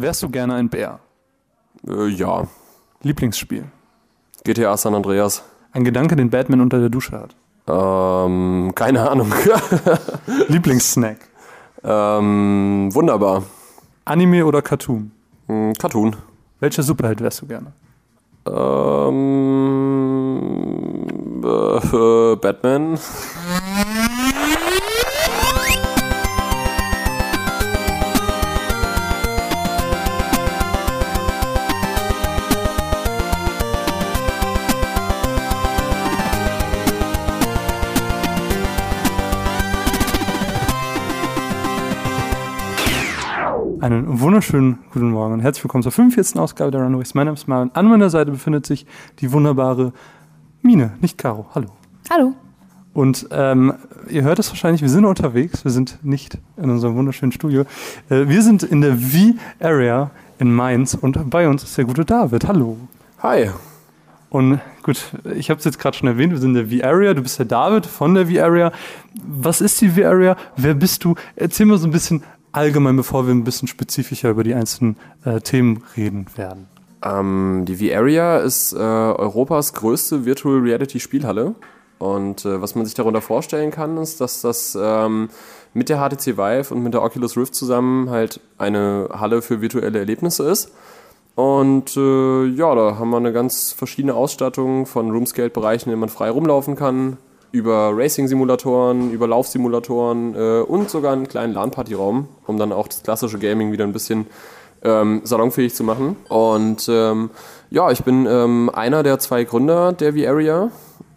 Wärst du gerne ein Bär? Äh, ja. Lieblingsspiel? GTA San Andreas. Ein Gedanke, den Batman unter der Dusche hat? Ähm, keine Ahnung. Lieblingssnack? ähm, wunderbar. Anime oder Cartoon? Hm, Cartoon. Welcher Superheld wärst du gerne? Ähm, äh, Batman. Einen wunderschönen guten Morgen und herzlich willkommen zur 45. Ausgabe der Runaways. Mein Name ist Marvin. An meiner Seite befindet sich die wunderbare Mine, nicht Caro. Hallo. Hallo. Und ähm, ihr hört es wahrscheinlich, wir sind unterwegs, wir sind nicht in unserem wunderschönen Studio. Äh, wir sind in der V-Area in Mainz und bei uns ist der gute David. Hallo. Hi. Und gut, ich habe es jetzt gerade schon erwähnt, wir sind in der V-Area, du bist der David von der V-Area. Was ist die V-Area? Wer bist du? Erzähl mal so ein bisschen allgemein, bevor wir ein bisschen spezifischer über die einzelnen äh, Themen reden werden. Ähm, die V-Area ist äh, Europas größte Virtual Reality Spielhalle. Und äh, was man sich darunter vorstellen kann, ist, dass das ähm, mit der HTC Vive und mit der Oculus Rift zusammen halt eine Halle für virtuelle Erlebnisse ist. Und äh, ja, da haben wir eine ganz verschiedene Ausstattung von Roomscale-Bereichen, in denen man frei rumlaufen kann, über Racing-Simulatoren, über Laufsimulatoren äh, und sogar einen kleinen LAN-Party-Raum, um dann auch das klassische Gaming wieder ein bisschen ähm, salonfähig zu machen. Und ähm, ja, ich bin ähm, einer der zwei Gründer der V-Area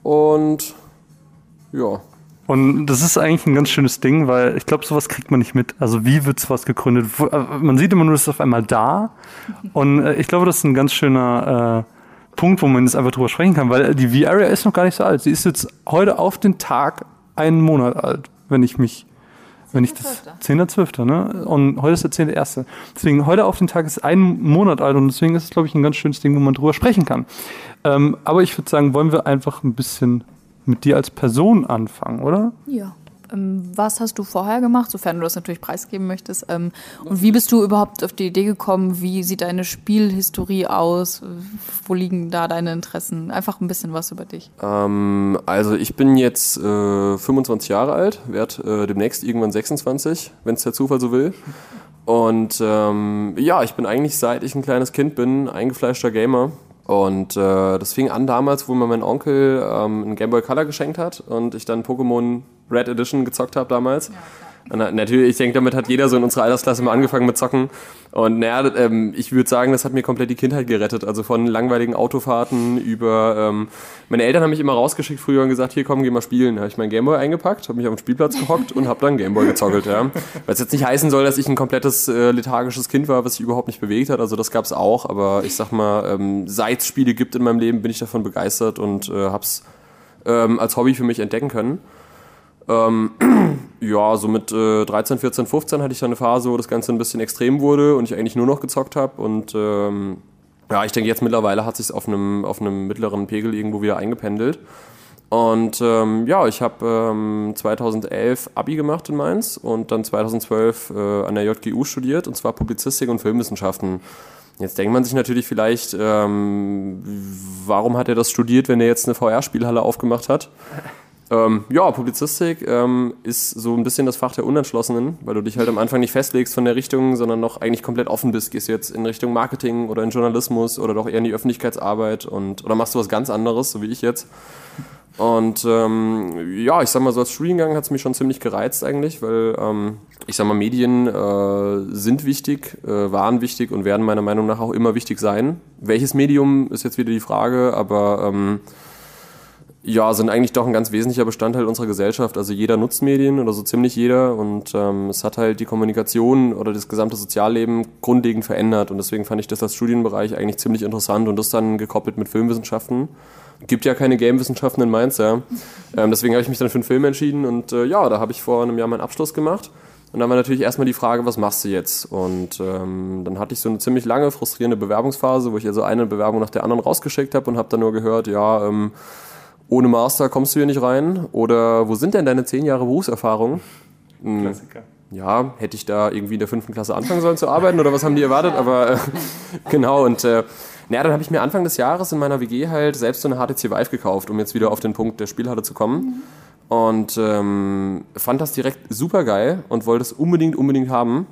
und ja. Und das ist eigentlich ein ganz schönes Ding, weil ich glaube, sowas kriegt man nicht mit. Also wie wird sowas gegründet? Äh, man sieht immer nur, es ist auf einmal da. Und äh, ich glaube, das ist ein ganz schöner äh, Punkt, wo man jetzt einfach drüber sprechen kann, weil die V-Area ist noch gar nicht so alt. Sie ist jetzt heute auf den Tag einen Monat alt, wenn ich mich, wenn ich das, 10.12., ne? Und heute ist der 10.1. Deswegen, heute auf den Tag ist ein Monat alt und deswegen ist es, glaube ich, ein ganz schönes Ding, wo man drüber sprechen kann. Ähm, aber ich würde sagen, wollen wir einfach ein bisschen mit dir als Person anfangen, oder? Ja. Ähm, was hast du vorher gemacht, sofern du das natürlich preisgeben möchtest? Ähm, und wie bist du überhaupt auf die Idee gekommen? Wie sieht deine Spielhistorie aus? Wo liegen da deine Interessen? Einfach ein bisschen was über dich. Ähm, also ich bin jetzt äh, 25 Jahre alt, werde äh, demnächst irgendwann 26, wenn es der Zufall so will. Und ähm, ja, ich bin eigentlich seit ich ein kleines Kind bin, eingefleischter Gamer. Und äh, das fing an damals, wo mir mein Onkel ähm, einen Game Boy Color geschenkt hat und ich dann Pokémon Red Edition gezockt habe damals. Ja, und, natürlich, ich denke, damit hat jeder so in unserer Altersklasse mal angefangen mit Zocken. Und naja, ähm, ich würde sagen, das hat mir komplett die Kindheit gerettet. Also von langweiligen Autofahrten über. Ähm, meine Eltern haben mich immer rausgeschickt früher und gesagt: Hier komm, geh mal spielen. Da habe ich meinen Gameboy eingepackt, habe mich auf den Spielplatz gehockt und habe dann Gameboy gezockelt. Ja. Es jetzt nicht heißen soll, dass ich ein komplettes äh, lethargisches Kind war, was sich überhaupt nicht bewegt hat. Also das gab es auch. Aber ich sag mal, ähm, seit es Spiele gibt in meinem Leben, bin ich davon begeistert und äh, habe es ähm, als Hobby für mich entdecken können. Ähm, ja, so mit äh, 13, 14, 15 hatte ich dann eine Phase, wo das Ganze ein bisschen extrem wurde und ich eigentlich nur noch gezockt habe. Und ähm, ja, ich denke, jetzt mittlerweile hat sich auf einem, auf mittleren Pegel irgendwo wieder eingependelt. Und ähm, ja, ich habe ähm, 2011 Abi gemacht in Mainz und dann 2012 äh, an der JGU studiert, und zwar Publizistik und Filmwissenschaften. Jetzt denkt man sich natürlich vielleicht, ähm, warum hat er das studiert, wenn er jetzt eine VR-Spielhalle aufgemacht hat? Ähm, ja, Publizistik ähm, ist so ein bisschen das Fach der Unentschlossenen, weil du dich halt am Anfang nicht festlegst von der Richtung, sondern noch eigentlich komplett offen bist. Gehst jetzt in Richtung Marketing oder in Journalismus oder doch eher in die Öffentlichkeitsarbeit und oder machst du was ganz anderes, so wie ich jetzt. Und ähm, ja, ich sag mal, so als Studiengang hat es mich schon ziemlich gereizt eigentlich, weil ähm, ich sag mal, Medien äh, sind wichtig, äh, waren wichtig und werden meiner Meinung nach auch immer wichtig sein. Welches Medium ist jetzt wieder die Frage, aber ähm, ja, sind eigentlich doch ein ganz wesentlicher Bestandteil unserer Gesellschaft. Also jeder nutzt Medien oder so ziemlich jeder und ähm, es hat halt die Kommunikation oder das gesamte Sozialleben grundlegend verändert und deswegen fand ich das als Studienbereich eigentlich ziemlich interessant und das dann gekoppelt mit Filmwissenschaften. Gibt ja keine Gamewissenschaften in Mainz, ja. Ähm, deswegen habe ich mich dann für einen Film entschieden und äh, ja, da habe ich vor einem Jahr meinen Abschluss gemacht. Und dann war natürlich erstmal die Frage, was machst du jetzt? Und ähm, dann hatte ich so eine ziemlich lange, frustrierende Bewerbungsphase, wo ich also eine Bewerbung nach der anderen rausgeschickt habe und habe dann nur gehört, ja, ähm, ohne Master kommst du hier nicht rein. Oder wo sind denn deine zehn Jahre Berufserfahrung? Hm. Klassiker. ja, hätte ich da irgendwie in der fünften Klasse anfangen sollen zu arbeiten oder was haben die erwartet? Aber äh, genau, und äh, naja, dann habe ich mir Anfang des Jahres in meiner WG halt selbst so eine HTC Vive gekauft, um jetzt wieder auf den Punkt der Spielhalle zu kommen. Und ähm, fand das direkt super geil und wollte es unbedingt, unbedingt haben.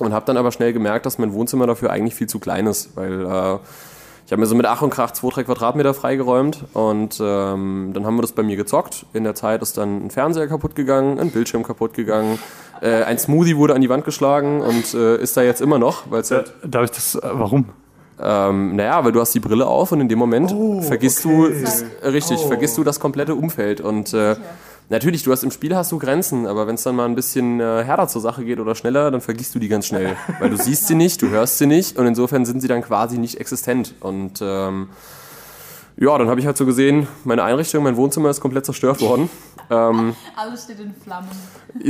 Und habe dann aber schnell gemerkt, dass mein Wohnzimmer dafür eigentlich viel zu klein ist, weil äh, ich habe mir so mit Ach und Krach zwei, drei Quadratmeter freigeräumt und ähm, dann haben wir das bei mir gezockt. In der Zeit ist dann ein Fernseher kaputt gegangen, ein Bildschirm kaputt gegangen, äh, ein Smoothie wurde an die Wand geschlagen und äh, ist da jetzt immer noch, weil es halt Darf ich das, äh, warum? Ähm, naja, weil du hast die Brille auf und in dem Moment oh, vergisst okay. du, das, richtig, oh. vergisst du das komplette Umfeld und äh, Natürlich, du hast im Spiel hast du Grenzen, aber wenn es dann mal ein bisschen äh, härter zur Sache geht oder schneller, dann vergisst du die ganz schnell. Weil du siehst sie nicht, du hörst sie nicht und insofern sind sie dann quasi nicht existent. Und ähm, ja, dann habe ich halt so gesehen, meine Einrichtung, mein Wohnzimmer ist komplett zerstört worden. Ähm, Alles steht in Flammen.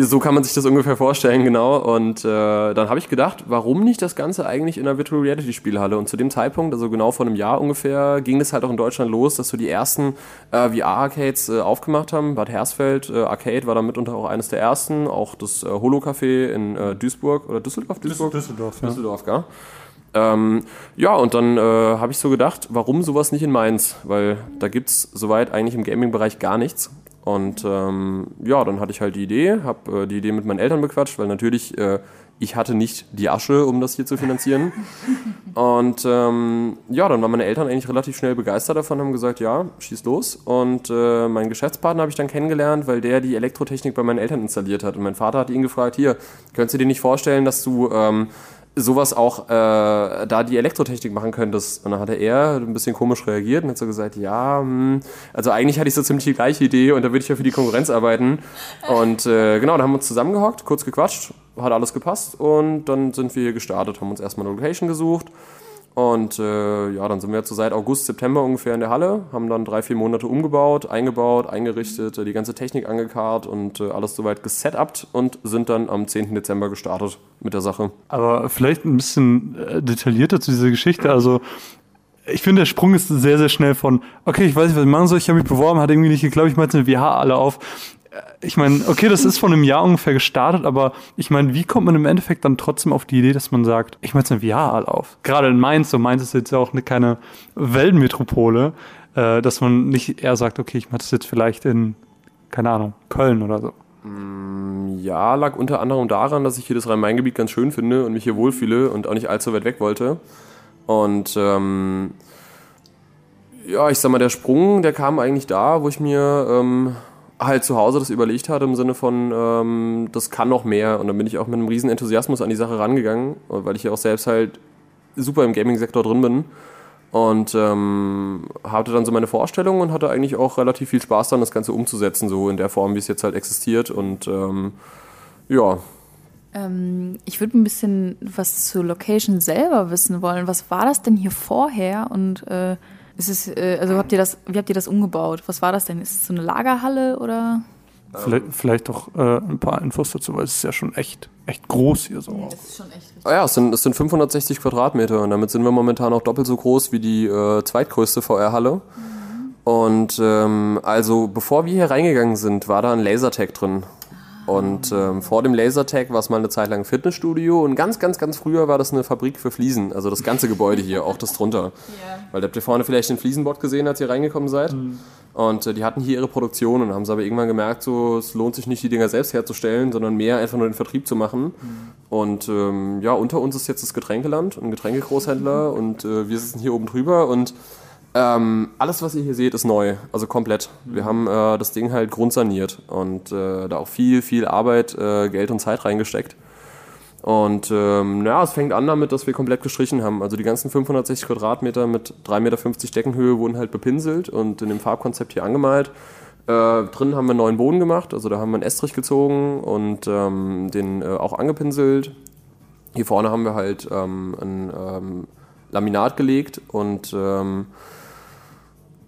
So kann man sich das ungefähr vorstellen, genau. Und äh, dann habe ich gedacht, warum nicht das Ganze eigentlich in einer Virtual Reality Spielhalle? Und zu dem Zeitpunkt, also genau vor einem Jahr ungefähr, ging es halt auch in Deutschland los, dass so die ersten äh, VR-Arcades äh, aufgemacht haben. Bad Hersfeld äh, Arcade war dann mitunter auch eines der ersten. Auch das äh, Holo-Café in äh, Duisburg oder Düsseldorf? Duisburg? Düsseldorf, ja. Düsseldorf, ja. Ähm, ja, und dann äh, habe ich so gedacht, warum sowas nicht in Mainz? Weil da gibt es soweit eigentlich im Gaming-Bereich gar nichts. Und ähm, ja, dann hatte ich halt die Idee, habe äh, die Idee mit meinen Eltern bequatscht, weil natürlich äh, ich hatte nicht die Asche, um das hier zu finanzieren. Und ähm, ja, dann waren meine Eltern eigentlich relativ schnell begeistert davon, haben gesagt, ja, schieß los. Und äh, meinen Geschäftspartner habe ich dann kennengelernt, weil der die Elektrotechnik bei meinen Eltern installiert hat. Und mein Vater hat ihn gefragt, hier, könntest du dir nicht vorstellen, dass du ähm, sowas auch äh, da die Elektrotechnik machen könntest. Und dann hatte er ein bisschen komisch reagiert und hat so gesagt, ja, hm, also eigentlich hatte ich so ziemlich die gleiche Idee und da würde ich ja für die Konkurrenz arbeiten. Und äh, genau, da haben wir uns zusammengehockt, kurz gequatscht, hat alles gepasst und dann sind wir hier gestartet, haben uns erstmal eine Location gesucht und äh, ja, dann sind wir jetzt so seit August, September ungefähr in der Halle, haben dann drei, vier Monate umgebaut, eingebaut, eingerichtet, äh, die ganze Technik angekarrt und äh, alles soweit gesetupt und sind dann am 10. Dezember gestartet mit der Sache. Aber vielleicht ein bisschen äh, detaillierter zu dieser Geschichte. Also ich finde, der Sprung ist sehr, sehr schnell von, okay, ich weiß nicht, was ich machen soll, ich habe mich beworben, hat irgendwie nicht geklappt, ich mache jetzt eine WH alle auf, ich meine, okay, das ist vor einem Jahr ungefähr gestartet, aber ich meine, wie kommt man im Endeffekt dann trotzdem auf die Idee, dass man sagt, ich mache jetzt eine VR auf? Gerade in Mainz, so Mainz ist jetzt ja auch eine, keine Weltmetropole, äh, dass man nicht eher sagt, okay, ich mache das jetzt vielleicht in, keine Ahnung, Köln oder so. Mm, ja, lag unter anderem daran, dass ich hier das Rhein-Main-Gebiet ganz schön finde und mich hier wohlfühle und auch nicht allzu weit weg wollte. Und ähm, ja, ich sag mal, der Sprung, der kam eigentlich da, wo ich mir ähm, halt zu Hause das überlegt hatte im Sinne von, ähm, das kann noch mehr. Und dann bin ich auch mit einem riesen Enthusiasmus an die Sache rangegangen, weil ich ja auch selbst halt super im Gaming-Sektor drin bin. Und ähm, hatte dann so meine Vorstellung und hatte eigentlich auch relativ viel Spaß daran, das Ganze umzusetzen, so in der Form, wie es jetzt halt existiert. Und ähm, ja. Ähm, ich würde ein bisschen was zur Location selber wissen wollen. Was war das denn hier vorher und äh ist es, äh, also habt ihr das, wie habt ihr das umgebaut? Was war das denn? Ist es so eine Lagerhalle oder? Vielleicht, vielleicht auch äh, ein paar Infos dazu, weil es ist ja schon echt, echt groß hier so. Ja, das ist schon echt richtig. Ah ja, es sind, es sind 560 Quadratmeter und damit sind wir momentan auch doppelt so groß wie die äh, zweitgrößte VR-Halle. Mhm. Und ähm, also bevor wir hier reingegangen sind, war da ein Lasertag drin. Und ähm, vor dem Lasertag war es mal eine Zeit lang ein Fitnessstudio und ganz, ganz, ganz früher war das eine Fabrik für Fliesen. Also das ganze Gebäude hier, auch das drunter. Yeah. Weil da habt ihr vorne vielleicht den Fliesenbot gesehen, als ihr reingekommen seid. Mhm. Und äh, die hatten hier ihre Produktion und haben sie aber irgendwann gemerkt, so es lohnt sich nicht, die Dinger selbst herzustellen, sondern mehr einfach nur den Vertrieb zu machen. Mhm. Und ähm, ja, unter uns ist jetzt das Getränkeland, ein Getränkegroßhändler mhm. und äh, wir sitzen hier oben drüber und ähm, alles, was ihr hier seht, ist neu, also komplett. Wir mhm. haben äh, das Ding halt grundsaniert und äh, da auch viel, viel Arbeit, äh, Geld und Zeit reingesteckt. Und ähm, ja, es fängt an damit, dass wir komplett gestrichen haben. Also die ganzen 560 Quadratmeter mit 3,50 Meter Deckenhöhe wurden halt bepinselt und in dem Farbkonzept hier angemalt. Äh, drinnen haben wir einen neuen Boden gemacht, also da haben wir einen Estrich gezogen und ähm, den äh, auch angepinselt. Hier vorne haben wir halt ähm, ein ähm, Laminat gelegt und ähm,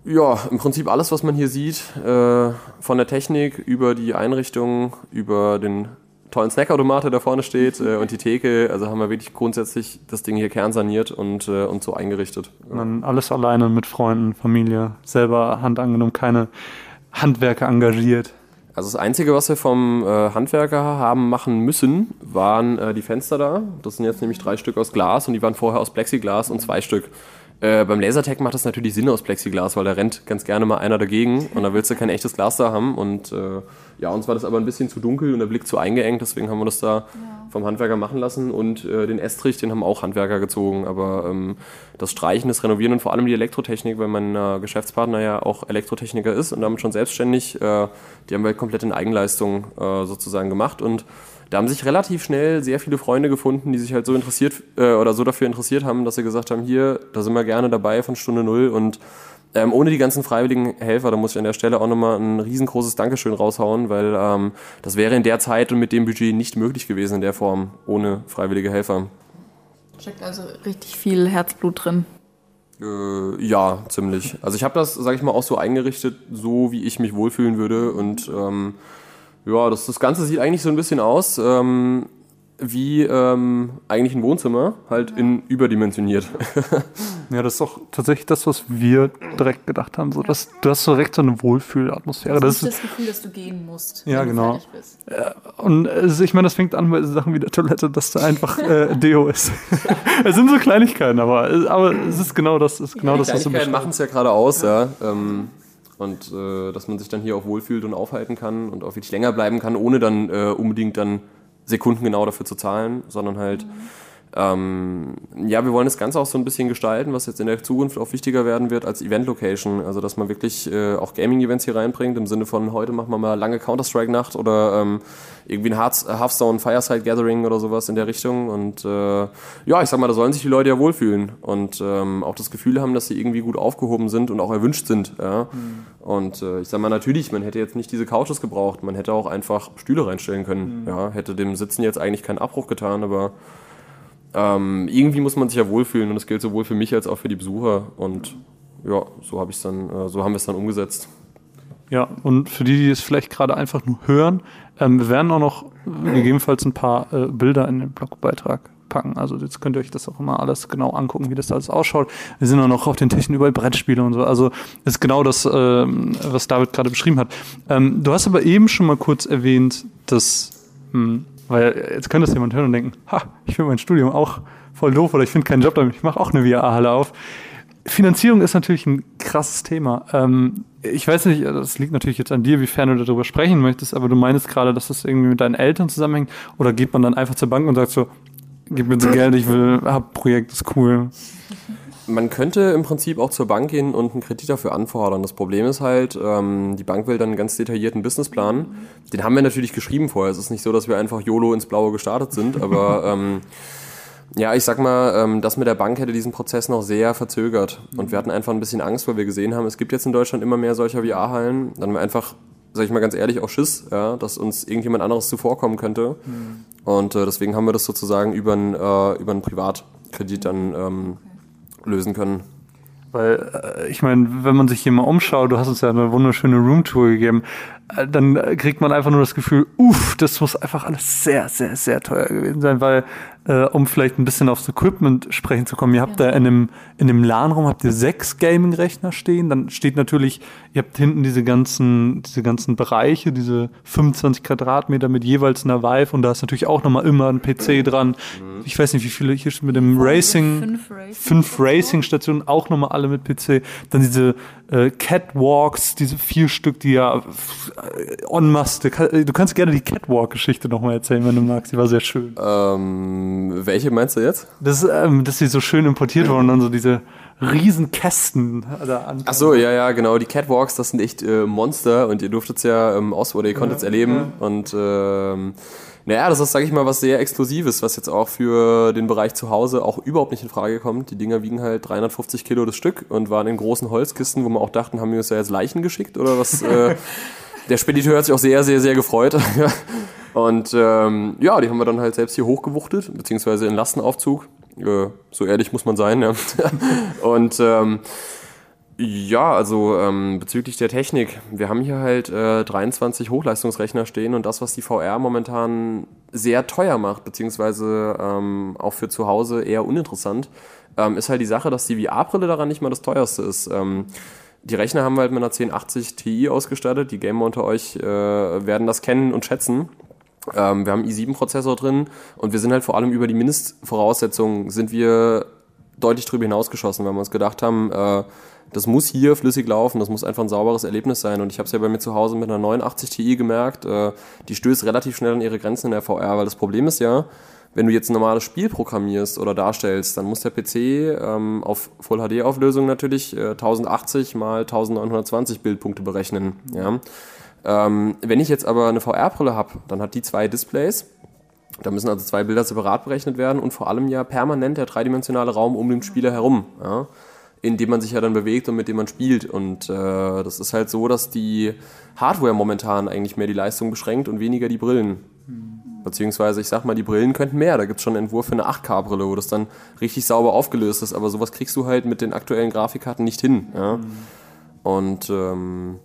ja, im Prinzip alles, was man hier sieht, äh, von der Technik über die Einrichtung, über den tollen Snackautomat, der da vorne steht äh, und die Theke. Also haben wir wirklich grundsätzlich das Ding hier kernsaniert und, äh, und so eingerichtet. Ja. Dann alles alleine mit Freunden, Familie, selber Hand angenommen, keine Handwerker engagiert. Also das Einzige, was wir vom äh, Handwerker haben machen müssen, waren äh, die Fenster da. Das sind jetzt nämlich drei Stück aus Glas und die waren vorher aus Plexiglas und zwei Stück. Äh, beim Lasertag macht das natürlich Sinn aus Plexiglas, weil da rennt ganz gerne mal einer dagegen und da willst du kein echtes Glas da haben. Und äh, ja, uns war das aber ein bisschen zu dunkel und der Blick zu eingeengt, deswegen haben wir das da ja. vom Handwerker machen lassen. Und äh, den Estrich, den haben auch Handwerker gezogen. Aber ähm, das Streichen, das Renovieren und vor allem die Elektrotechnik, weil mein äh, Geschäftspartner ja auch Elektrotechniker ist und damit schon selbstständig, äh, die haben wir komplett in Eigenleistung äh, sozusagen gemacht und da haben sich relativ schnell sehr viele Freunde gefunden, die sich halt so interessiert äh, oder so dafür interessiert haben, dass sie gesagt haben, hier, da sind wir gerne dabei von Stunde Null und ähm, ohne die ganzen freiwilligen Helfer, da muss ich an der Stelle auch nochmal ein riesengroßes Dankeschön raushauen, weil ähm, das wäre in der Zeit und mit dem Budget nicht möglich gewesen in der Form ohne freiwillige Helfer. Steckt also richtig viel Herzblut drin. Äh, ja, ziemlich. Also ich habe das, sage ich mal, auch so eingerichtet, so wie ich mich wohlfühlen würde und ähm, ja, das, das Ganze sieht eigentlich so ein bisschen aus ähm, wie ähm, eigentlich ein Wohnzimmer, halt in überdimensioniert. ja, das ist doch tatsächlich das, was wir direkt gedacht haben. So, dass, du hast direkt so eine Wohlfühlatmosphäre. Du hast das, das Gefühl, dass du gehen musst, ja, wenn genau. du fertig bist. Und also ich meine, das fängt an bei Sachen wie der Toilette, dass da einfach äh, Deo ist. es sind so Kleinigkeiten, aber, aber es ist genau das, ist genau ja, das was du Kleinigkeiten machen es ja gerade aus, ja. ja. Ähm, und äh, dass man sich dann hier auch wohlfühlt und aufhalten kann und auch wirklich länger bleiben kann, ohne dann äh, unbedingt dann Sekunden genau dafür zu zahlen, sondern halt mhm. Ähm, ja, wir wollen das Ganze auch so ein bisschen gestalten, was jetzt in der Zukunft auch wichtiger werden wird als Event-Location. Also, dass man wirklich äh, auch Gaming-Events hier reinbringt, im Sinne von heute machen wir mal lange Counter-Strike-Nacht oder ähm, irgendwie ein Hearthstone Fireside Gathering oder sowas in der Richtung. Und äh, ja, ich sag mal, da sollen sich die Leute ja wohlfühlen und ähm, auch das Gefühl haben, dass sie irgendwie gut aufgehoben sind und auch erwünscht sind. Ja? Mhm. Und äh, ich sag mal, natürlich, man hätte jetzt nicht diese Couches gebraucht, man hätte auch einfach Stühle reinstellen können. Mhm. Ja? Hätte dem Sitzen jetzt eigentlich keinen Abbruch getan, aber ähm, irgendwie muss man sich ja wohlfühlen und das gilt sowohl für mich als auch für die Besucher. Und ja, so, hab ich's dann, äh, so haben wir es dann umgesetzt. Ja, und für die, die es vielleicht gerade einfach nur hören, ähm, wir werden auch noch gegebenenfalls ein paar äh, Bilder in den Blogbeitrag packen. Also jetzt könnt ihr euch das auch immer alles genau angucken, wie das alles ausschaut. Wir sind auch noch auf den Techniken überall Brettspiele und so. Also ist genau das, ähm, was David gerade beschrieben hat. Ähm, du hast aber eben schon mal kurz erwähnt, dass mh, hm, weil jetzt könnte es jemand hören und denken, ha, ich finde mein Studium auch voll doof oder ich finde keinen Job damit, ich mache auch eine VR-Halle auf. Finanzierung ist natürlich ein krasses Thema. Ähm, ich weiß nicht, das liegt natürlich jetzt an dir, wie fern du darüber sprechen möchtest, aber du meinst gerade, dass das irgendwie mit deinen Eltern zusammenhängt oder geht man dann einfach zur Bank und sagt so, gib mir so Geld, ich will, hab Projekt, ist cool. Man könnte im Prinzip auch zur Bank gehen und einen Kredit dafür anfordern. Das Problem ist halt, ähm, die Bank will dann einen ganz detaillierten Businessplan. Den haben wir natürlich geschrieben vorher. Es ist nicht so, dass wir einfach YOLO ins Blaue gestartet sind, aber ähm, ja, ich sag mal, ähm, das mit der Bank hätte diesen Prozess noch sehr verzögert. Und wir hatten einfach ein bisschen Angst, weil wir gesehen haben, es gibt jetzt in Deutschland immer mehr solcher VR-Hallen. Dann haben wir einfach, sag ich mal ganz ehrlich, auch Schiss, ja, dass uns irgendjemand anderes zuvorkommen könnte. Mhm. Und äh, deswegen haben wir das sozusagen über einen, äh, über einen Privatkredit dann ähm, lösen können. Weil, äh, ich meine, wenn man sich hier mal umschaut, du hast uns ja eine wunderschöne Roomtour gegeben, äh, dann kriegt man einfach nur das Gefühl, uff, das muss einfach alles sehr, sehr, sehr teuer gewesen sein, weil äh, um vielleicht ein bisschen aufs Equipment sprechen zu kommen. Ihr habt ja. da in dem, in dem LAN-Raum habt ihr sechs Gaming-Rechner stehen. Dann steht natürlich, ihr habt hinten diese ganzen, diese ganzen Bereiche, diese 25 Quadratmeter mit jeweils einer Vive und da ist natürlich auch nochmal immer ein PC dran. Ich weiß nicht, wie viele hier mit dem Racing, fünf Racing, fünf Racing-Stationen, auch nochmal alle mit PC. Dann diese äh, Catwalks, diese vier Stück, die ja äh, en masse. Du kannst gerne die Catwalk-Geschichte nochmal erzählen, wenn du magst. Die war sehr schön. Ähm, welche meinst du jetzt? Das, ähm, dass sie so schön importiert wurden und dann so diese riesen Kästen da an. Ach so, ja, ja, genau. Die Catwalks, das sind echt äh, Monster und ihr durftet es ja ähm, aus oder ihr konntet es ja, erleben. Ja. Und ähm, naja, das ist, sag ich mal, was sehr Exklusives, was jetzt auch für den Bereich zu Hause auch überhaupt nicht in Frage kommt. Die Dinger wiegen halt 350 Kilo das Stück und waren in großen Holzkisten, wo wir auch dachten, haben wir uns ja jetzt Leichen geschickt oder was? äh, der Spediteur hat sich auch sehr, sehr, sehr gefreut. und ähm, ja, die haben wir dann halt selbst hier hochgewuchtet, beziehungsweise in Lastenaufzug. Äh, so ehrlich muss man sein, ja. und ähm, ja, also ähm, bezüglich der Technik. Wir haben hier halt äh, 23 Hochleistungsrechner stehen und das, was die VR momentan sehr teuer macht, beziehungsweise ähm, auch für zu Hause eher uninteressant, ähm, ist halt die Sache, dass die VR-Brille daran nicht mal das teuerste ist. Ähm, die Rechner haben wir halt mit einer 1080 Ti ausgestattet. Die Gamer unter euch äh, werden das kennen und schätzen. Ähm, wir haben i7-Prozessor drin und wir sind halt vor allem über die Mindestvoraussetzungen sind wir deutlich drüber hinausgeschossen, weil wir uns gedacht haben, äh, das muss hier flüssig laufen, das muss einfach ein sauberes Erlebnis sein. Und ich habe es ja bei mir zu Hause mit einer 89 Ti gemerkt, äh, die stößt relativ schnell an ihre Grenzen in der VR, weil das Problem ist ja, wenn du jetzt ein normales Spiel programmierst oder darstellst, dann muss der PC ähm, auf Full HD Auflösung natürlich äh, 1080 mal 1920 Bildpunkte berechnen. Ja. Ähm, wenn ich jetzt aber eine VR-Brille habe, dann hat die zwei Displays. Da müssen also zwei Bilder separat berechnet werden und vor allem ja permanent der dreidimensionale Raum um den Spieler herum. Ja in dem man sich ja dann bewegt und mit dem man spielt. Und äh, das ist halt so, dass die Hardware momentan eigentlich mehr die Leistung beschränkt und weniger die Brillen. Beziehungsweise, ich sag mal, die Brillen könnten mehr. Da gibt es schon einen Entwurf für eine 8K-Brille, wo das dann richtig sauber aufgelöst ist. Aber sowas kriegst du halt mit den aktuellen Grafikkarten nicht hin. Ja? Und ähm,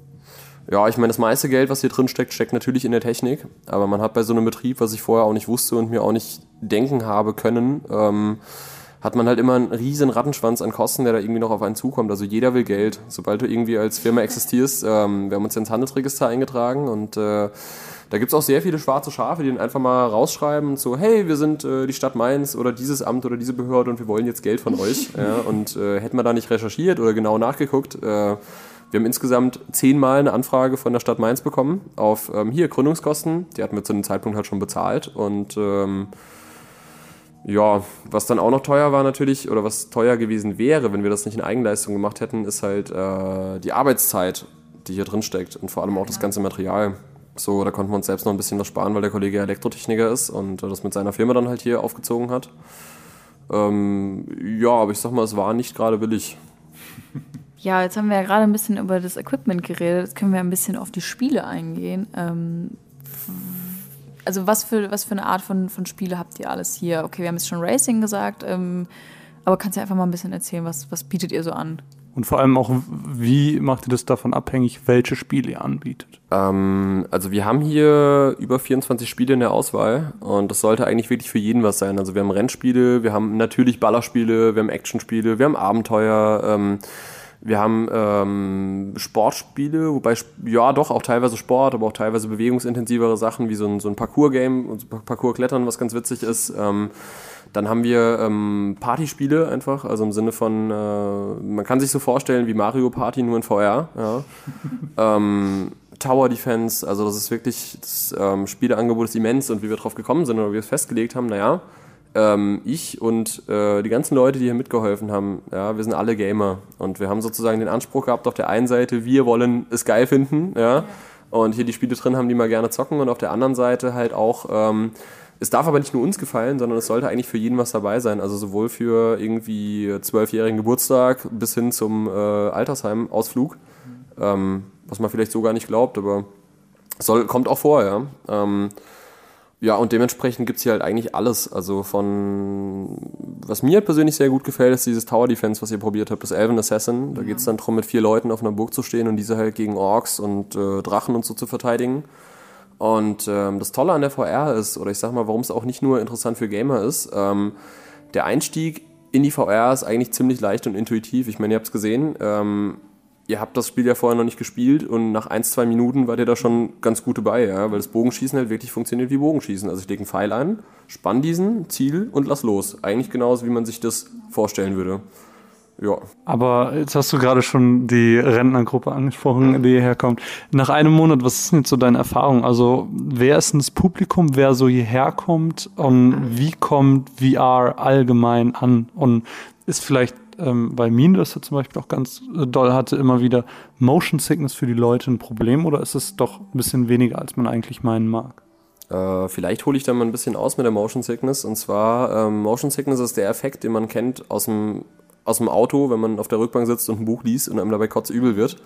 ja, ich meine, das meiste Geld, was hier drin steckt, steckt natürlich in der Technik. Aber man hat bei so einem Betrieb, was ich vorher auch nicht wusste und mir auch nicht denken habe können, ähm, hat man halt immer einen riesen Rattenschwanz an Kosten, der da irgendwie noch auf einen zukommt. Also jeder will Geld. Sobald du irgendwie als Firma existierst, ähm, wir haben uns ja ins Handelsregister eingetragen und äh, da gibt's auch sehr viele schwarze Schafe, die dann einfach mal rausschreiben, so, hey, wir sind äh, die Stadt Mainz oder dieses Amt oder diese Behörde und wir wollen jetzt Geld von euch. ja, und äh, hätten wir da nicht recherchiert oder genau nachgeguckt, äh, wir haben insgesamt zehnmal eine Anfrage von der Stadt Mainz bekommen auf ähm, hier Gründungskosten. Die hatten wir zu dem Zeitpunkt halt schon bezahlt und ähm, ja, was dann auch noch teuer war natürlich, oder was teuer gewesen wäre, wenn wir das nicht in Eigenleistung gemacht hätten, ist halt äh, die Arbeitszeit, die hier drin steckt und vor allem auch das ganze Material. So, da konnten wir uns selbst noch ein bisschen was sparen, weil der Kollege Elektrotechniker ist und äh, das mit seiner Firma dann halt hier aufgezogen hat. Ähm, ja, aber ich sag mal, es war nicht gerade billig. Ja, jetzt haben wir ja gerade ein bisschen über das Equipment geredet. Jetzt können wir ein bisschen auf die Spiele eingehen. Ähm, also was für, was für eine Art von, von Spiele habt ihr alles hier? Okay, wir haben jetzt schon Racing gesagt, ähm, aber kannst du einfach mal ein bisschen erzählen, was, was bietet ihr so an? Und vor allem auch, wie macht ihr das davon abhängig, welche Spiele ihr anbietet? Ähm, also wir haben hier über 24 Spiele in der Auswahl und das sollte eigentlich wirklich für jeden was sein. Also wir haben Rennspiele, wir haben natürlich Ballerspiele, wir haben Actionspiele, wir haben Abenteuer, ähm, wir haben ähm, Sportspiele, wobei, ja doch, auch teilweise Sport, aber auch teilweise bewegungsintensivere Sachen, wie so ein, so ein Parcours-Game, Parcours-Klettern, was ganz witzig ist. Ähm, dann haben wir ähm, Partyspiele einfach, also im Sinne von, äh, man kann sich so vorstellen wie Mario Party nur in VR. Ja. ähm, Tower Defense, also das ist wirklich, das ähm, Spieleangebot ist immens und wie wir drauf gekommen sind oder wie wir es festgelegt haben, naja, ähm, ich und äh, die ganzen Leute, die hier mitgeholfen haben, ja, wir sind alle Gamer und wir haben sozusagen den Anspruch gehabt, auf der einen Seite, wir wollen es geil finden, ja, ja. und hier die Spiele drin haben, die mal gerne zocken und auf der anderen Seite halt auch, ähm, es darf aber nicht nur uns gefallen, sondern es sollte eigentlich für jeden was dabei sein, also sowohl für irgendwie zwölfjährigen Geburtstag bis hin zum äh, Altersheim-Ausflug, mhm. ähm, was man vielleicht so gar nicht glaubt, aber soll, kommt auch vor, ja. Ähm, ja, und dementsprechend gibt's hier halt eigentlich alles. Also von, was mir persönlich sehr gut gefällt, ist dieses Tower Defense, was ihr probiert habt, das Elven Assassin. Da ja. geht's dann darum, mit vier Leuten auf einer Burg zu stehen und diese halt gegen Orks und äh, Drachen und so zu verteidigen. Und ähm, das Tolle an der VR ist, oder ich sag mal, warum es auch nicht nur interessant für Gamer ist, ähm, der Einstieg in die VR ist eigentlich ziemlich leicht und intuitiv. Ich meine, ihr habt's gesehen. Ähm, ihr habt das Spiel ja vorher noch nicht gespielt und nach ein, zwei Minuten wart ihr da schon ganz gut dabei, ja, weil das Bogenschießen halt wirklich funktioniert wie Bogenschießen. Also ich lege einen Pfeil ein, spann diesen, Ziel und lass los. Eigentlich genauso, wie man sich das vorstellen würde. Ja. Aber jetzt hast du gerade schon die Rentnergruppe angesprochen, die hierher kommt. Nach einem Monat, was ist denn jetzt so deine Erfahrung? Also, wer ist denn das Publikum, wer so hierher kommt und wie kommt VR allgemein an? Und ist vielleicht ähm, weil Mine das ja zum Beispiel auch ganz äh, doll hatte, immer wieder Motion Sickness für die Leute ein Problem oder ist es doch ein bisschen weniger, als man eigentlich meinen mag? Äh, vielleicht hole ich da mal ein bisschen aus mit der Motion Sickness. Und zwar, ähm, Motion Sickness ist der Effekt, den man kennt aus dem, aus dem Auto, wenn man auf der Rückbank sitzt und ein Buch liest und einem dabei kotzübel wird.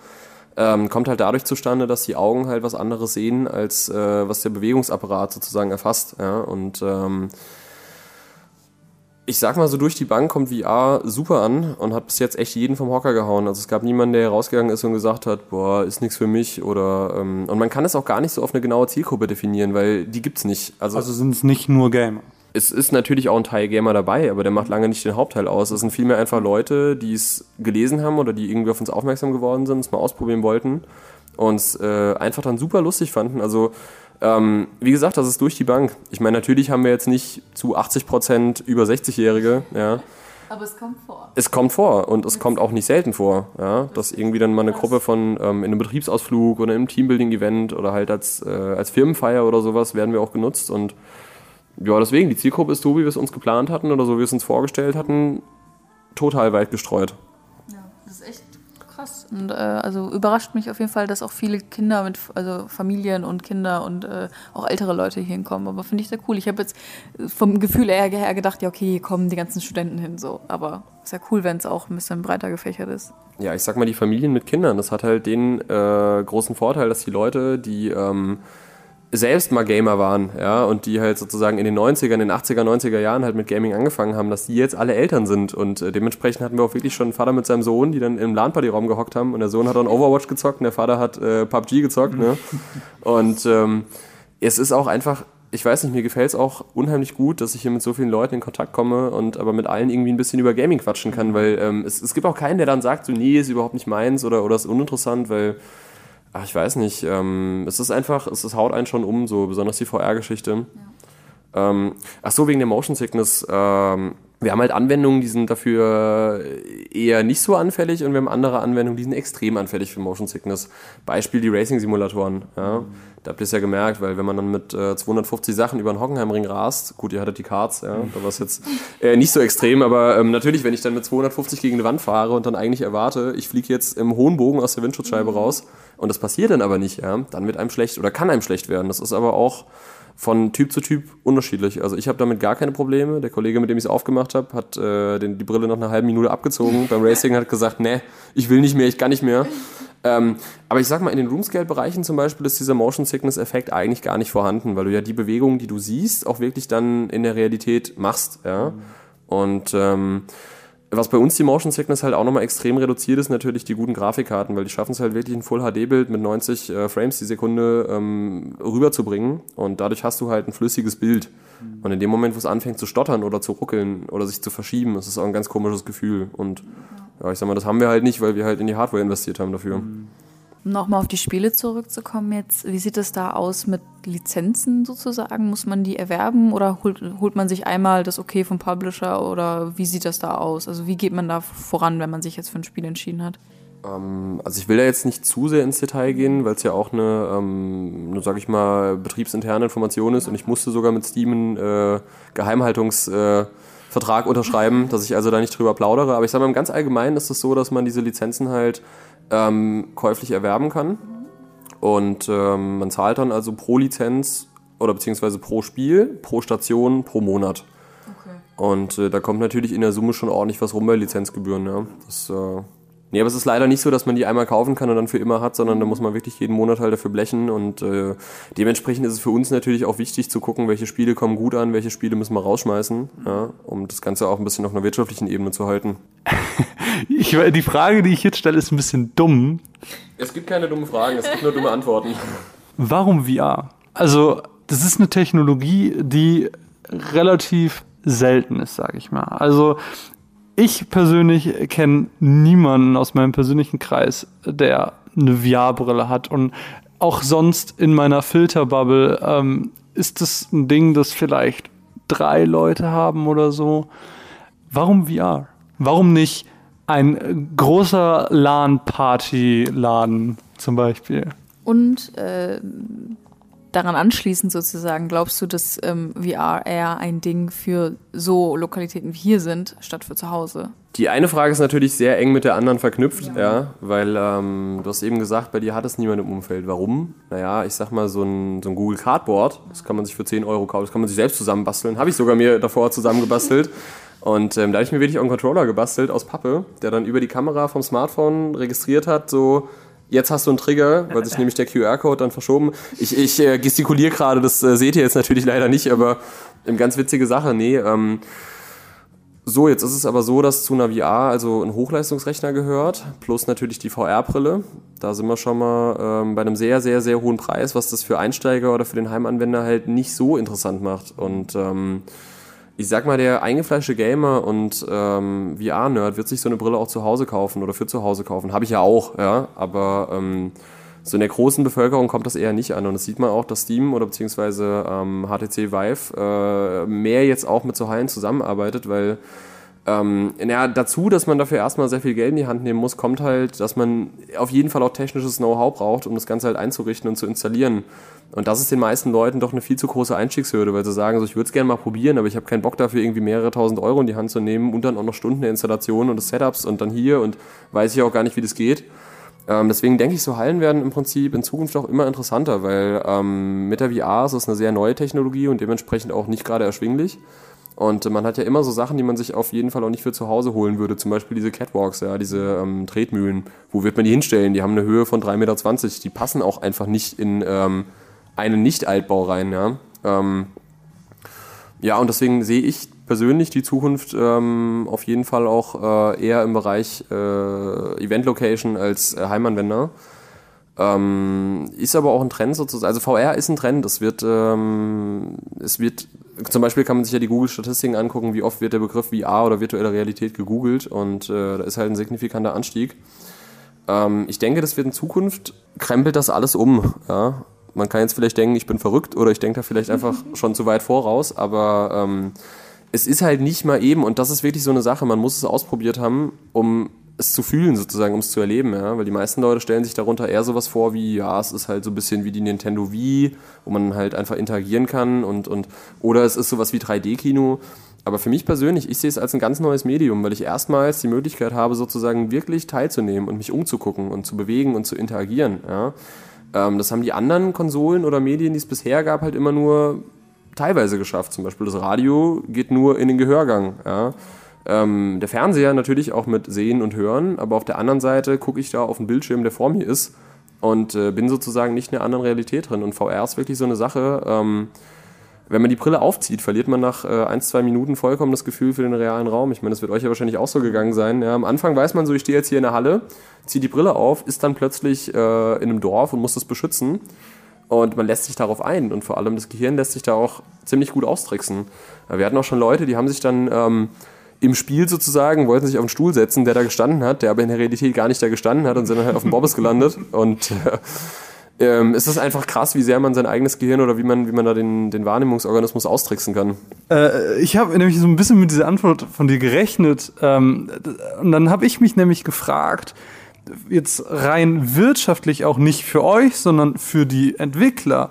Ähm, kommt halt dadurch zustande, dass die Augen halt was anderes sehen, als äh, was der Bewegungsapparat sozusagen erfasst. Ja? Und ähm, ich sag mal so, durch die Bank kommt VR super an und hat bis jetzt echt jeden vom Hocker gehauen. Also es gab niemanden, der rausgegangen ist und gesagt hat, boah, ist nichts für mich oder ähm, und man kann es auch gar nicht so auf eine genaue Zielgruppe definieren, weil die gibt's nicht. Also, also sind es nicht nur Gamer. es ist natürlich auch ein Teil Gamer dabei, aber der macht lange nicht den Hauptteil aus. Es sind vielmehr einfach Leute, die es gelesen haben oder die irgendwie auf uns aufmerksam geworden sind, es mal ausprobieren wollten und es äh, einfach dann super lustig fanden. Also ähm, wie gesagt, das ist durch die Bank. Ich meine, natürlich haben wir jetzt nicht zu 80 Prozent über 60-Jährige, ja. Aber es kommt vor. Es kommt vor und es kommt auch nicht selten vor, ja, dass irgendwie dann mal eine Gruppe von ähm, in einem Betriebsausflug oder im Teambuilding-Event oder halt als, äh, als Firmenfeier oder sowas werden wir auch genutzt und ja, deswegen, die Zielgruppe ist so, wie wir es uns geplant hatten oder so, wie wir es uns vorgestellt hatten, total weit gestreut. Ja, das ist echt krass. Und äh, also überrascht mich auf jeden Fall, dass auch viele Kinder mit, also Familien und Kinder und äh, auch ältere Leute hier hinkommen. Aber finde ich sehr cool. Ich habe jetzt vom Gefühl eher, eher gedacht, ja, okay, hier kommen die ganzen Studenten hin, so. Aber ist ja cool, wenn es auch ein bisschen breiter gefächert ist. Ja, ich sag mal, die Familien mit Kindern, das hat halt den äh, großen Vorteil, dass die Leute, die ähm, selbst mal Gamer waren, ja, und die halt sozusagen in den 90er, in den 80er, 90er Jahren halt mit Gaming angefangen haben, dass die jetzt alle Eltern sind. Und äh, dementsprechend hatten wir auch wirklich schon einen Vater mit seinem Sohn, die dann im LAN-Party-Raum gehockt haben. Und der Sohn hat dann Overwatch gezockt und der Vater hat äh, PUBG gezockt, ne, und ähm, es ist auch einfach, ich weiß nicht, mir gefällt es auch unheimlich gut, dass ich hier mit so vielen Leuten in Kontakt komme und aber mit allen irgendwie ein bisschen über Gaming quatschen kann, weil ähm, es, es gibt auch keinen, der dann sagt, so, nee, ist überhaupt nicht meins oder, oder ist uninteressant, weil ach, ich weiß nicht, ähm, es ist einfach, es ist, haut einen schon um, so besonders die VR-Geschichte. Ja. Ähm, ach so, wegen der Motion Sickness. Ähm, wir haben halt Anwendungen, die sind dafür eher nicht so anfällig und wir haben andere Anwendungen, die sind extrem anfällig für Motion Sickness. Beispiel die Racing-Simulatoren. Ja. Mhm. Da habt ihr es ja gemerkt, weil wenn man dann mit äh, 250 Sachen über den Hockenheimring rast, gut, ihr hattet die Cards, ja, da war es jetzt äh, nicht so extrem, aber ähm, natürlich, wenn ich dann mit 250 gegen eine Wand fahre und dann eigentlich erwarte, ich fliege jetzt im hohen Bogen aus der Windschutzscheibe mhm. raus und das passiert dann aber nicht, ja, dann wird einem schlecht oder kann einem schlecht werden. Das ist aber auch von Typ zu Typ unterschiedlich. Also ich habe damit gar keine Probleme. Der Kollege, mit dem ich es aufgemacht habe, hat äh, den, die Brille nach einer halben Minute abgezogen. Beim Racing hat gesagt, nee, ich will nicht mehr, ich kann nicht mehr. Ähm, aber ich sag mal, in den Roomscale-Bereichen zum Beispiel ist dieser Motion Sickness-Effekt eigentlich gar nicht vorhanden, weil du ja die Bewegungen, die du siehst, auch wirklich dann in der Realität machst. Ja? Und ähm, was bei uns die Motion Sickness halt auch nochmal extrem reduziert ist, natürlich die guten Grafikkarten, weil die schaffen es halt wirklich ein Full-HD-Bild mit 90 äh, Frames die Sekunde ähm, rüberzubringen und dadurch hast du halt ein flüssiges Bild. Mhm. Und in dem Moment, wo es anfängt zu stottern oder zu ruckeln oder sich zu verschieben, ist es auch ein ganz komisches Gefühl. Und ja, ich sag mal, das haben wir halt nicht, weil wir halt in die Hardware investiert haben dafür. Mhm. Um nochmal auf die Spiele zurückzukommen jetzt, wie sieht es da aus mit Lizenzen sozusagen? Muss man die erwerben oder holt, holt man sich einmal das Okay vom Publisher oder wie sieht das da aus? Also wie geht man da voran, wenn man sich jetzt für ein Spiel entschieden hat? Ähm, also ich will da jetzt nicht zu sehr ins Detail gehen, weil es ja auch eine, ähm, eine sag ich mal, betriebsinterne Information ist und ich musste sogar mit Steam einen äh, Geheimhaltungsvertrag äh, unterschreiben, dass ich also da nicht drüber plaudere. Aber ich sage mal, im ganz Allgemeinen ist es so, dass man diese Lizenzen halt ähm, käuflich erwerben kann. Und ähm, man zahlt dann also pro Lizenz oder beziehungsweise pro Spiel, pro Station, pro Monat. Okay. Und äh, da kommt natürlich in der Summe schon ordentlich was rum bei Lizenzgebühren. Ja. Das, äh, nee, aber es ist leider nicht so, dass man die einmal kaufen kann und dann für immer hat, sondern da muss man wirklich jeden Monat halt dafür blechen. Und äh, dementsprechend ist es für uns natürlich auch wichtig zu gucken, welche Spiele kommen gut an, welche Spiele müssen wir rausschmeißen, ja, um das Ganze auch ein bisschen auf einer wirtschaftlichen Ebene zu halten. Ich, die Frage, die ich jetzt stelle, ist ein bisschen dumm. Es gibt keine dummen Fragen, es gibt nur dumme Antworten. Warum VR? Also, das ist eine Technologie, die relativ selten ist, sage ich mal. Also, ich persönlich kenne niemanden aus meinem persönlichen Kreis, der eine VR-Brille hat. Und auch sonst in meiner Filterbubble ähm, ist das ein Ding, das vielleicht drei Leute haben oder so. Warum VR? Warum nicht ein großer LAN-Party-Laden zum Beispiel? Und äh, daran anschließend sozusagen, glaubst du, dass ähm, VR eher ein Ding für so Lokalitäten wie hier sind, statt für zu Hause? Die eine Frage ist natürlich sehr eng mit der anderen verknüpft, ja, ja weil ähm, du hast eben gesagt, bei dir hat es niemand im Umfeld. Warum? Naja, ich sag mal, so ein, so ein Google Cardboard, das kann man sich für 10 Euro kaufen, das kann man sich selbst zusammenbasteln. Habe ich sogar mir davor zusammengebastelt. Und ähm, da habe ich mir wirklich auch einen Controller gebastelt aus Pappe, der dann über die Kamera vom Smartphone registriert hat, so jetzt hast du einen Trigger, weil sich nämlich der QR-Code dann verschoben. Ich, ich äh, gestikuliere gerade, das äh, seht ihr jetzt natürlich leider nicht, aber eine ganz witzige Sache. Nee, ähm, so, jetzt ist es aber so, dass zu einer VR also ein Hochleistungsrechner gehört, plus natürlich die VR-Brille. Da sind wir schon mal ähm, bei einem sehr, sehr, sehr hohen Preis, was das für Einsteiger oder für den Heimanwender halt nicht so interessant macht. Und ähm, ich sag mal, der eingefleischte Gamer und ähm, VR-Nerd wird sich so eine Brille auch zu Hause kaufen oder für zu Hause kaufen. Habe ich ja auch, ja. Aber ähm, so in der großen Bevölkerung kommt das eher nicht an. Und das sieht man auch, dass Steam oder beziehungsweise ähm, HTC Vive äh, mehr jetzt auch mit so Hallen zusammenarbeitet, weil ähm, ja, dazu, dass man dafür erstmal sehr viel Geld in die Hand nehmen muss, kommt halt, dass man auf jeden Fall auch technisches Know-how braucht, um das Ganze halt einzurichten und zu installieren. Und das ist den meisten Leuten doch eine viel zu große Einstiegshürde, weil sie sagen, so, ich würde es gerne mal probieren, aber ich habe keinen Bock dafür, irgendwie mehrere tausend Euro in die Hand zu nehmen und dann auch noch Stunden der Installation und des Setups und dann hier und weiß ich auch gar nicht, wie das geht. Ähm, deswegen denke ich, so Hallen werden im Prinzip in Zukunft auch immer interessanter, weil ähm, mit der VR ist es eine sehr neue Technologie und dementsprechend auch nicht gerade erschwinglich. Und man hat ja immer so Sachen, die man sich auf jeden Fall auch nicht für zu Hause holen würde. Zum Beispiel diese Catwalks, ja, diese ähm, Tretmühlen. Wo wird man die hinstellen? Die haben eine Höhe von 3,20 Meter. Die passen auch einfach nicht in ähm, einen Nicht-Altbau rein, ja. Ähm, ja, und deswegen sehe ich persönlich die Zukunft ähm, auf jeden Fall auch äh, eher im Bereich äh, Event Location als äh, Heimanwender. Ähm, ist aber auch ein Trend sozusagen. Also VR ist ein Trend. Es wird, ähm, es wird, zum Beispiel kann man sich ja die Google-Statistiken angucken, wie oft wird der Begriff VR oder virtuelle Realität gegoogelt und äh, da ist halt ein signifikanter Anstieg. Ähm, ich denke, das wird in Zukunft krempelt das alles um. Ja? Man kann jetzt vielleicht denken, ich bin verrückt oder ich denke da vielleicht einfach schon zu weit voraus, aber ähm, es ist halt nicht mal eben und das ist wirklich so eine Sache. Man muss es ausprobiert haben, um es zu fühlen sozusagen, um es zu erleben, ja, weil die meisten Leute stellen sich darunter eher sowas vor wie, ja, es ist halt so ein bisschen wie die Nintendo Wii, wo man halt einfach interagieren kann und, und oder es ist sowas wie 3D-Kino. Aber für mich persönlich, ich sehe es als ein ganz neues Medium, weil ich erstmals die Möglichkeit habe, sozusagen wirklich teilzunehmen und mich umzugucken und zu bewegen und zu interagieren. Ja. Ähm, das haben die anderen Konsolen oder Medien, die es bisher gab, halt immer nur teilweise geschafft. Zum Beispiel das Radio geht nur in den Gehörgang. Ja. Ähm, der Fernseher natürlich auch mit Sehen und Hören, aber auf der anderen Seite gucke ich da auf den Bildschirm, der vor mir ist und äh, bin sozusagen nicht in einer anderen Realität drin. Und VR ist wirklich so eine Sache. Ähm, wenn man die Brille aufzieht, verliert man nach äh, ein, zwei Minuten vollkommen das Gefühl für den realen Raum. Ich meine, das wird euch ja wahrscheinlich auch so gegangen sein. Ja, am Anfang weiß man so, ich stehe jetzt hier in der Halle, ziehe die Brille auf, ist dann plötzlich äh, in einem Dorf und muss das beschützen. Und man lässt sich darauf ein. Und vor allem das Gehirn lässt sich da auch ziemlich gut austricksen. Wir hatten auch schon Leute, die haben sich dann ähm, im Spiel sozusagen, wollten sich auf einen Stuhl setzen, der da gestanden hat, der aber in der Realität gar nicht da gestanden hat und sind dann halt auf dem Bobbes gelandet. Und äh, ähm, es ist einfach krass, wie sehr man sein eigenes Gehirn oder wie man, wie man da den, den Wahrnehmungsorganismus austricksen kann. Äh, ich habe nämlich so ein bisschen mit dieser Antwort von dir gerechnet. Ähm, und dann habe ich mich nämlich gefragt, jetzt rein wirtschaftlich auch nicht für euch, sondern für die Entwickler.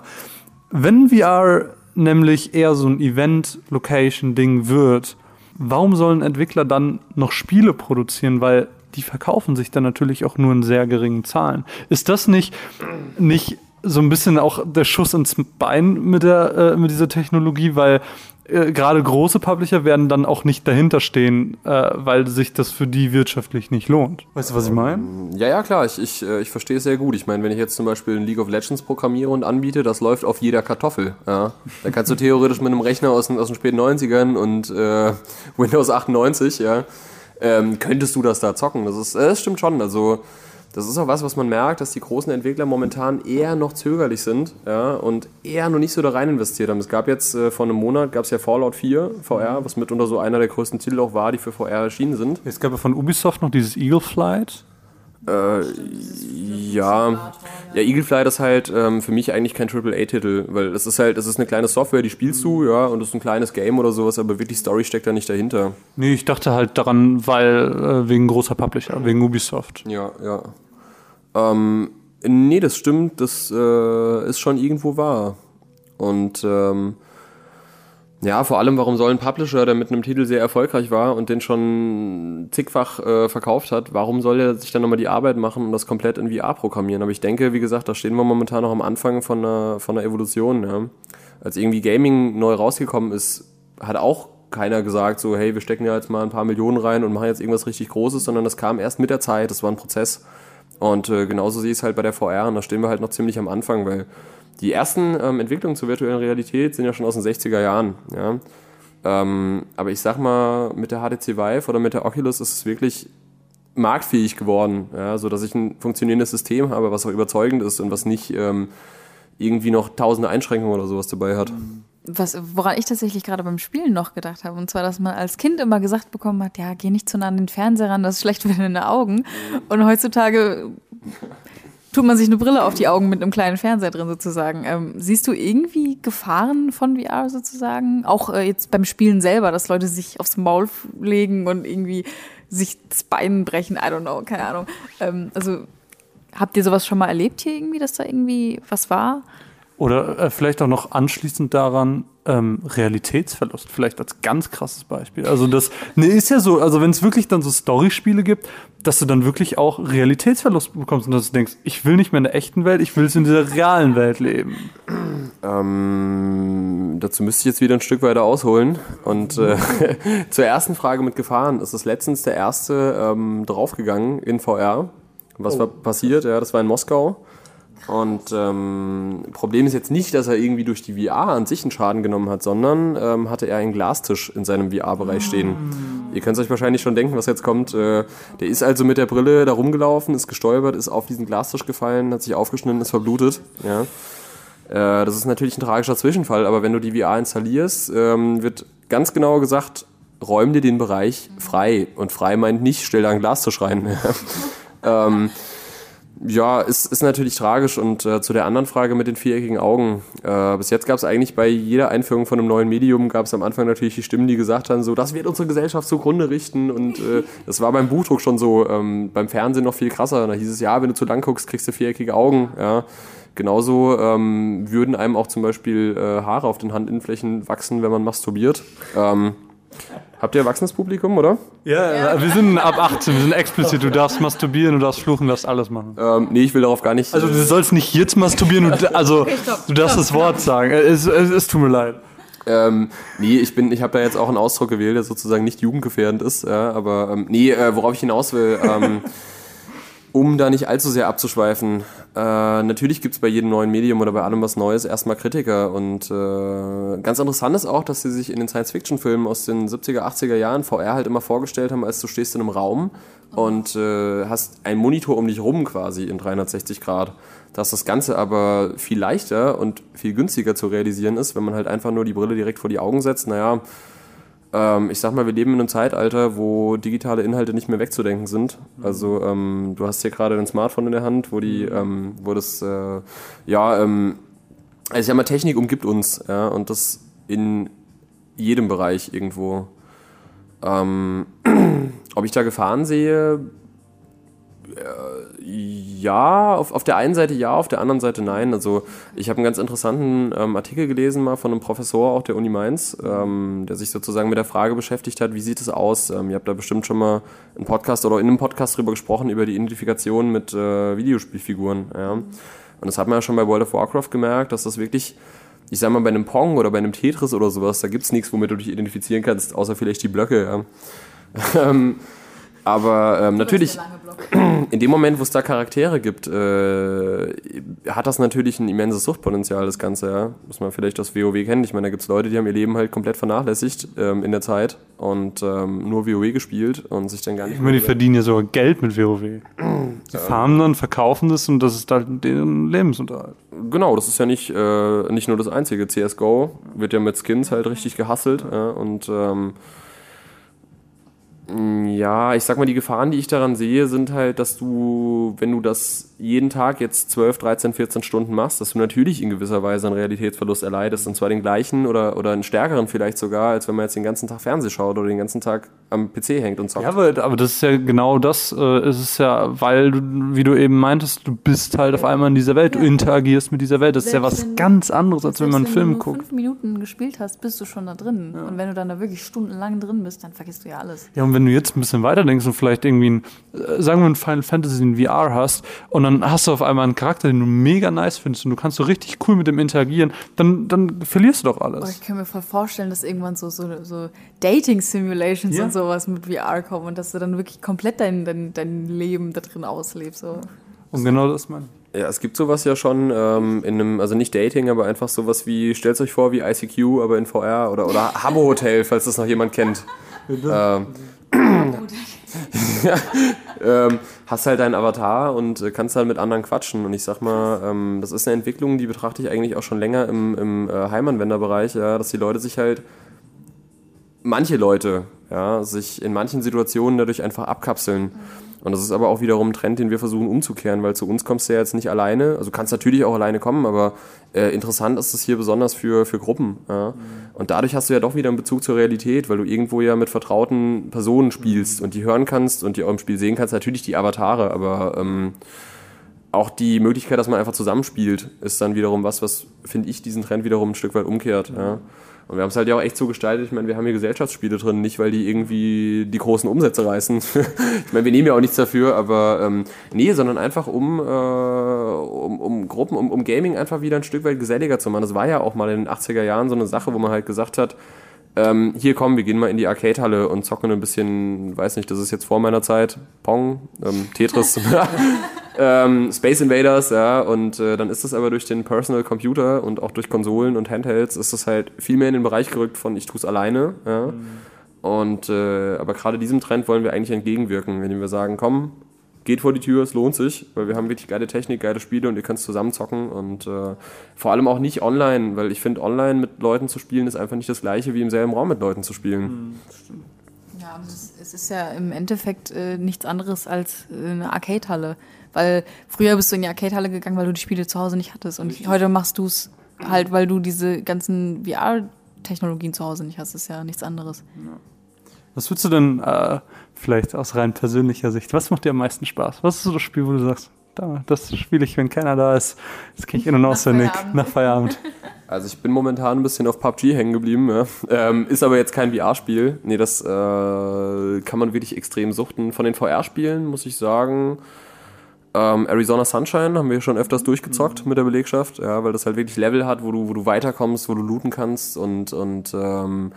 Wenn VR nämlich eher so ein Event-Location-Ding wird, warum sollen Entwickler dann noch Spiele produzieren? Weil die verkaufen sich dann natürlich auch nur in sehr geringen Zahlen. Ist das nicht, nicht so ein bisschen auch der Schuss ins Bein mit, der, äh, mit dieser Technologie, weil äh, gerade große Publisher werden dann auch nicht dahinter stehen, äh, weil sich das für die wirtschaftlich nicht lohnt. Weißt du, was ich meine? Ja, ja, klar, ich, ich, äh, ich verstehe es sehr gut. Ich meine, wenn ich jetzt zum Beispiel ein League of Legends programmiere und anbiete, das läuft auf jeder Kartoffel. Ja. Da kannst du theoretisch mit einem Rechner aus den, aus den späten 90ern und äh, Windows 98, ja, ähm, könntest du das da zocken. Das, ist, das stimmt schon. Also das ist auch was, was man merkt, dass die großen Entwickler momentan eher noch zögerlich sind ja, und eher noch nicht so da rein investiert haben. Es gab jetzt äh, vor einem Monat gab es ja Fallout 4 VR, was mitunter so einer der größten Titel auch war, die für VR erschienen sind. Es gab ja von Ubisoft noch dieses Eagle Flight. Äh, ja, ja, Eagle Flight ist halt ähm, für mich eigentlich kein AAA-Titel, weil es ist halt, es ist eine kleine Software, die spielst du, ja, und es ist ein kleines Game oder sowas, aber wirklich Story steckt da nicht dahinter. Nee, ich dachte halt daran, weil äh, wegen großer Publisher, wegen Ubisoft. Ja, ja. Ähm, nee, das stimmt, das äh, ist schon irgendwo wahr. Und ähm, ja, vor allem, warum soll ein Publisher, der mit einem Titel sehr erfolgreich war und den schon zigfach äh, verkauft hat, warum soll er sich dann nochmal die Arbeit machen und das komplett in VR programmieren? Aber ich denke, wie gesagt, da stehen wir momentan noch am Anfang von einer, von einer Evolution. Ja. Als irgendwie Gaming neu rausgekommen ist, hat auch keiner gesagt, so, hey, wir stecken ja jetzt mal ein paar Millionen rein und machen jetzt irgendwas richtig Großes, sondern das kam erst mit der Zeit, das war ein Prozess. Und äh, genauso sehe ich es halt bei der VR und da stehen wir halt noch ziemlich am Anfang, weil die ersten ähm, Entwicklungen zur virtuellen Realität sind ja schon aus den 60er Jahren. Ja? Ähm, aber ich sag mal, mit der HTC Vive oder mit der Oculus ist es wirklich marktfähig geworden, ja? so dass ich ein funktionierendes System habe, was auch überzeugend ist und was nicht ähm, irgendwie noch tausende Einschränkungen oder sowas dabei hat. was, woran ich tatsächlich gerade beim Spielen noch gedacht habe, und zwar, dass man als Kind immer gesagt bekommen hat, ja, geh nicht zu nah an den Fernseher ran, das ist schlecht für deine Augen. Und heutzutage tut man sich eine Brille auf die Augen mit einem kleinen Fernseher drin sozusagen. Ähm, siehst du irgendwie Gefahren von VR sozusagen? Auch äh, jetzt beim Spielen selber, dass Leute sich aufs Maul legen und irgendwie sich das Bein brechen, I don't know, keine Ahnung. Ähm, also habt ihr sowas schon mal erlebt hier irgendwie, dass da irgendwie was war? Oder äh, vielleicht auch noch anschließend daran ähm, Realitätsverlust, vielleicht als ganz krasses Beispiel. Also das ne, ist ja so, also wenn es wirklich dann so Storyspiele gibt, dass du dann wirklich auch Realitätsverlust bekommst und dass du denkst, ich will nicht mehr in der echten Welt, ich will es in dieser realen Welt leben. Ähm, dazu müsste ich jetzt wieder ein Stück weiter ausholen. Und äh, zur ersten Frage mit Gefahren ist es letztens der erste ähm, draufgegangen in VR. Was Oh. war passiert? Ja, das war in Moskau. Und ähm, Problem ist jetzt nicht, dass er irgendwie durch die VR an sich einen Schaden genommen hat, sondern ähm, hatte er einen Glastisch in seinem VR-Bereich stehen. Ihr könnt euch wahrscheinlich schon denken, was jetzt kommt. Äh, der ist also mit der Brille da rumgelaufen, ist gestolpert, ist auf diesen Glastisch gefallen, hat sich aufgeschnitten, ist verblutet. Ja. Äh, das ist natürlich ein tragischer Zwischenfall, aber wenn du die VR installierst, ähm, wird ganz genau gesagt, räum dir den Bereich frei. Und frei meint nicht, stell da einen Glastisch rein. ähm, ja, ist, ist natürlich tragisch. Und äh, zu der anderen Frage mit den viereckigen Augen. Äh, bis jetzt gab es eigentlich bei jeder Einführung von einem neuen Medium, gab es am Anfang natürlich die Stimmen, die gesagt haben, so, das wird unsere Gesellschaft zugrunde richten. Und äh, das war beim Buchdruck schon so, ähm, beim Fernsehen noch viel krasser. Da hieß es, ja, wenn du zu lang guckst, kriegst du viereckige Augen. Ja. Genauso ähm, würden einem auch zum Beispiel äh, Haare auf den Handinnenflächen wachsen, wenn man masturbiert. Ähm, habt ihr erwachsenes Publikum, oder? Ja, wir sind ab 18, wir sind explizit, du darfst masturbieren, du darfst fluchen, du darfst alles machen. Ähm, nee, ich will darauf gar nicht. Also du sollst nicht jetzt masturbieren, du, also du darfst das Wort sagen. Es, es, es tut mir leid. Ähm, nee, ich bin, ich habe da jetzt auch einen Ausdruck gewählt, der sozusagen nicht jugendgefährdend ist, ja, aber ähm, nee, äh, worauf ich hinaus will, ähm, um da nicht allzu sehr abzuschweifen, äh, natürlich gibt's bei jedem neuen Medium oder bei allem was Neues erstmal Kritiker und äh, ganz interessant ist auch, dass sie sich in den Science-Fiction-Filmen aus den 70er, 80er Jahren VR halt immer vorgestellt haben, als du stehst in einem Raum und äh, hast einen Monitor um dich rum quasi in 360 Grad. Dass das Ganze aber viel leichter und viel günstiger zu realisieren ist, wenn man halt einfach nur die Brille direkt vor die Augen setzt. Naja, ähm, ich sag mal, wir leben in einem Zeitalter, wo digitale Inhalte nicht mehr wegzudenken sind. Also ähm, du hast hier gerade dein Smartphone in der Hand, wo die, ähm, wo das, äh, ja, ähm, also ich sag mal, Technik umgibt uns, ja, und das in jedem Bereich irgendwo. Ähm, ob ich da Gefahren sehe, ja, auf, auf der einen Seite ja, auf der anderen Seite nein. Also ich habe einen ganz interessanten ähm, Artikel gelesen mal von einem Professor auch der Uni Mainz, ähm, der sich sozusagen mit der Frage beschäftigt hat, wie sieht es aus? Ähm, ihr habt da bestimmt schon mal einen Podcast oder in einem Podcast drüber gesprochen, über die Identifikation mit äh, Videospielfiguren. Ja. Und das hat man ja schon bei World of Warcraft gemerkt, dass das wirklich, ich sag mal, bei einem Pong oder bei einem Tetris oder sowas, da gibt's nichts, womit du dich identifizieren kannst, außer vielleicht die Blöcke. Ja. aber ähm, natürlich, in dem Moment, wo es da Charaktere gibt, äh, hat das natürlich ein immenses Suchtpotenzial, das Ganze, ja. Muss man vielleicht aus WoW kennen. Ich meine, da gibt es Leute, die haben ihr Leben halt komplett vernachlässigt ähm, in der Zeit und ähm, nur WoW gespielt und sich dann gar nicht Ich meine, die verdienen ja sogar Geld mit WoW. Sie farmen dann, verkaufen das und das ist halt deren Lebensunterhalt. Genau, das ist ja nicht, äh, nicht nur das einzige. CSGO wird ja mit Skins halt richtig gehasselt ja, und ähm, ja, ich sag mal, die Gefahren, die ich daran sehe, sind halt, dass du, wenn du das jeden Tag jetzt 12, 13, 14 Stunden machst, dass du natürlich in gewisser Weise einen Realitätsverlust erleidest und zwar den gleichen oder, oder einen stärkeren vielleicht sogar, als wenn man jetzt den ganzen Tag Fernseh schaut oder den ganzen Tag am PC hängt und zockt. Ja, aber, aber das ist ja genau das. Äh, es ist ja, weil du, wie du eben meintest, du bist halt auf einmal in dieser Welt, du interagierst mit dieser Welt. Das ist ja Selbst was wenn- ganz anderes, als wenn man einen Selbst Film du nur guckt. fünf Minuten gespielt hast, bist du schon da drin. Und wenn du dann da wirklich stundenlang drin bist, dann vergisst du ja alles. Ja, und wenn du jetzt ein bisschen weiter denkst und vielleicht irgendwie ein, äh, sagen wir ein Final Fantasy in VR hast und dann hast du auf einmal einen Charakter, den du mega nice findest und du kannst so richtig cool mit dem interagieren, dann, dann verlierst du doch alles. ich kann mir voll vorstellen, dass irgendwann so, so, so Dating-Simulations Ja. und sowas mit VR kommen und dass du dann wirklich komplett dein, dein, dein Leben da drin auslebst. So. Und genau das meine ich. Ja, es gibt sowas ja schon ähm, in einem, also nicht Dating, aber einfach sowas wie, stellt euch vor, wie ICQ, aber in VR oder, oder Habbo Hotel, falls das noch jemand kennt. ähm, ähm, hast halt deinen Avatar und äh, kannst halt mit anderen quatschen. Und ich sag mal, ähm, das ist eine Entwicklung, die betrachte ich eigentlich auch schon länger im, im äh, Heimanwenderbereich, ja, dass die Leute sich halt, manche Leute, ja, sich in manchen Situationen dadurch einfach abkapseln. Mhm und das ist aber auch wiederum ein Trend, den wir versuchen umzukehren, weil zu uns kommst du ja jetzt nicht alleine. Also kannst natürlich auch alleine kommen, aber äh, interessant ist es hier besonders für, für Gruppen. Ja? Mhm. Und dadurch hast du ja doch wieder einen Bezug zur Realität, weil du irgendwo ja mit vertrauten Personen spielst mhm. und die hören kannst und die auch im Spiel sehen kannst. Natürlich die Avatare, aber ähm, auch die Möglichkeit, dass man einfach zusammenspielt, ist dann wiederum was, was, finde ich, diesen Trend wiederum ein Stück weit umkehrt. Ja? Und wir haben es halt ja auch echt so gestaltet. Ich meine, wir haben hier Gesellschaftsspiele drin, nicht weil die irgendwie die großen Umsätze reißen. ich meine, wir nehmen ja auch nichts dafür, aber ähm, nee, sondern einfach um, äh, um, um Gruppen, um, um Gaming einfach wieder ein Stück weit geselliger zu machen. Das war ja auch mal in den 80er Jahren so eine Sache, wo man halt gesagt hat, ähm, hier komm, wir gehen mal in die Arcade-Halle und zocken ein bisschen, weiß nicht, das ist jetzt vor meiner Zeit, Pong, ähm, Tetris, ähm, Space Invaders, ja, und äh, dann ist das aber durch den Personal Computer und auch durch Konsolen und Handhelds ist das halt viel mehr in den Bereich gerückt von ich tue es alleine, ja. Mhm. Und äh, aber gerade diesem Trend wollen wir eigentlich entgegenwirken, indem wir sagen, komm, geht vor die Tür, es lohnt sich, weil wir haben wirklich geile Technik, geile Spiele und ihr könnt zusammen zocken und äh, vor allem auch nicht online, weil ich finde, online mit Leuten zu spielen ist einfach nicht das gleiche wie im selben Raum mit Leuten zu spielen. Mhm, ja, aber es, es, ist ja im Endeffekt äh, nichts anderes als äh, eine Arcade-Halle, weil früher bist du in die Arcade-Halle gegangen, weil du die Spiele zu Hause nicht hattest und Richtig. heute machst du es halt, weil du diese ganzen VR-Technologien zu Hause nicht hast, das ist ja nichts anderes. Ja. Was würdest du denn äh, vielleicht aus rein persönlicher Sicht, was macht dir am meisten Spaß? Was ist so das Spiel, wo du sagst, das spiele ich, wenn keiner da ist. Das kriege ich in- und auswendig nach Feierabend. Also ich bin momentan ein bisschen auf PUBG hängen geblieben. Ja. Ähm, ist aber jetzt kein VR-Spiel. Nee, das äh, kann man wirklich extrem suchten. Von den VR-Spielen muss ich sagen, ähm, Arizona Sunshine haben wir schon öfters durchgezockt mhm. mit der Belegschaft, ja, weil das halt wirklich Level hat, wo du, wo du weiterkommst, wo du looten kannst und, und ähm,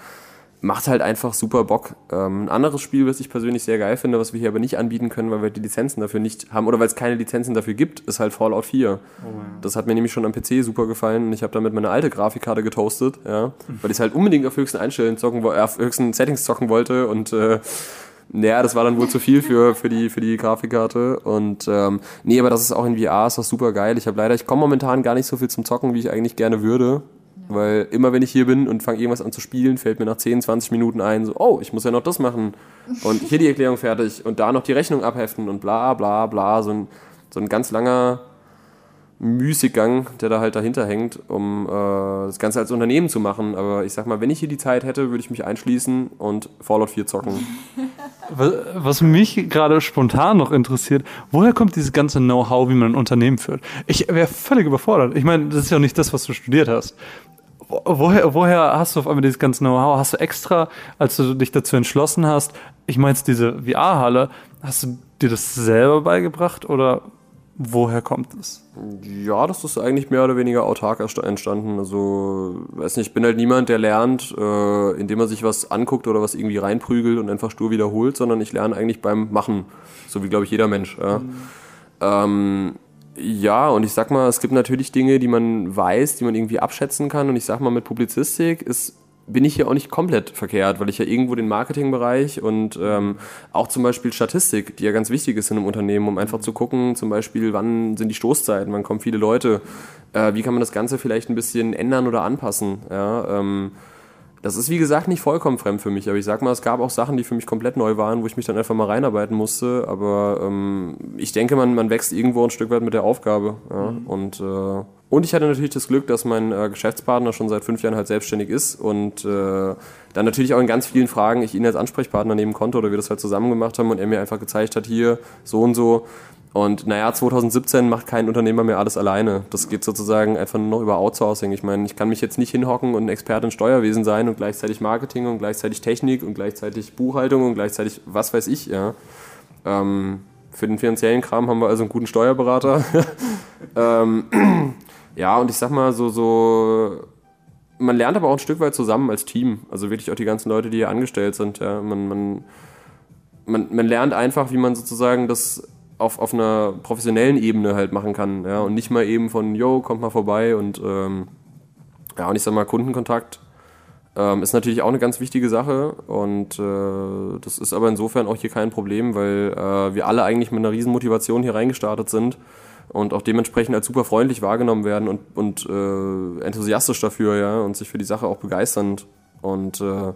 macht halt einfach super Bock. Ähm, ein anderes Spiel, was ich persönlich sehr geil finde, was wir hier aber nicht anbieten können, weil wir die Lizenzen dafür nicht haben oder weil es keine Lizenzen dafür gibt, ist halt Fallout 4. Oh, ja. Das hat mir nämlich schon am PC super gefallen und ich habe damit meine alte Grafikkarte getoastet, ja, weil ich es halt unbedingt auf höchsten Einstellen zocken, äh, auf höchsten Settings zocken wollte und äh, naja, das war dann wohl zu viel für, für, die, für die Grafikkarte. Und ähm, nee, aber das ist auch in VR, ist das super geil. Ich habe leider, ich komme momentan gar nicht so viel zum Zocken, wie ich eigentlich gerne würde. Weil immer wenn ich hier bin und fange irgendwas an zu spielen, fällt mir nach 10, 20 Minuten ein, so, oh, ich muss ja noch das machen. Und hier die Erklärung fertig und da noch die Rechnung abheften und bla bla bla. So ein, so ein ganz langer Müßiggang, der da halt dahinter hängt, um äh, das Ganze als Unternehmen zu machen. Aber ich sag mal, wenn ich hier die Zeit hätte, würde ich mich einschließen und Fallout 4 zocken. Was mich gerade spontan noch interessiert, woher kommt dieses ganze Know-how, wie man ein Unternehmen führt? Ich wäre völlig überfordert. Ich meine, das ist ja nicht das, was du studiert hast woher, woher hast du auf einmal dieses ganze Know-how? Hast du extra, als du dich dazu entschlossen hast, ich meinst diese VR-Halle, hast du dir das selber beigebracht oder woher kommt es? Ja, das ist eigentlich mehr oder weniger autark entstanden. Also, weiß nicht, ich bin halt niemand, der lernt, äh, indem er sich was anguckt oder was irgendwie reinprügelt und einfach stur wiederholt, sondern ich lerne eigentlich beim Machen. So wie, glaube ich, jeder Mensch. Ja. Mhm. Ähm, ja, und ich sag mal, es gibt natürlich Dinge, die man weiß, die man irgendwie abschätzen kann. Und ich sag mal, mit Publizistik ist, bin ich hier auch nicht komplett verkehrt, weil ich ja irgendwo den Marketingbereich und ähm, auch zum Beispiel Statistik, die ja ganz wichtig ist in einem Unternehmen, um einfach zu gucken, zum Beispiel, wann sind die Stoßzeiten, wann kommen viele Leute, äh, wie kann man das Ganze vielleicht ein bisschen ändern oder anpassen. Ja, ähm, das ist wie gesagt nicht vollkommen fremd für mich, aber ich sag mal, es gab auch Sachen, die für mich komplett neu waren, wo ich mich dann einfach mal reinarbeiten musste. Aber ähm, ich denke, man, man wächst irgendwo ein Stück weit mit der Aufgabe. Ja? Mhm. Und, äh, und ich hatte natürlich das Glück, dass mein äh, Geschäftspartner schon seit fünf Jahren halt selbstständig ist und äh, dann natürlich auch in ganz vielen Fragen ich ihn als Ansprechpartner nehmen konnte oder wir das halt zusammen gemacht haben und er mir einfach gezeigt hat, hier so und so und naja, 2017 macht kein Unternehmer mehr alles alleine. Das geht sozusagen einfach nur noch über Outsourcing. Ich meine, ich kann mich jetzt nicht hinhocken und ein Experte in Steuerwesen sein und gleichzeitig Marketing und gleichzeitig Technik und gleichzeitig Buchhaltung und gleichzeitig was weiß ich, ja. Ähm, für den finanziellen Kram haben wir also einen guten Steuerberater. ähm, ja, und ich sag mal, so, so, man lernt aber auch ein Stück weit zusammen als Team. Also wirklich auch die ganzen Leute, die hier angestellt sind. Ja. Man, man, man, man lernt einfach, wie man sozusagen das auf, auf einer professionellen Ebene halt machen kann. Ja? Und nicht mal eben von, yo, kommt mal vorbei und ähm, ja, und ich sag mal, Kundenkontakt. Äh, Ähm, ist natürlich auch eine ganz wichtige Sache und äh, das ist aber insofern auch hier kein Problem, weil äh, wir alle eigentlich mit einer riesen Motivation hier reingestartet sind und auch dementsprechend als super freundlich wahrgenommen werden und, und äh, enthusiastisch dafür, ja, und sich für die Sache auch begeistern. Und äh,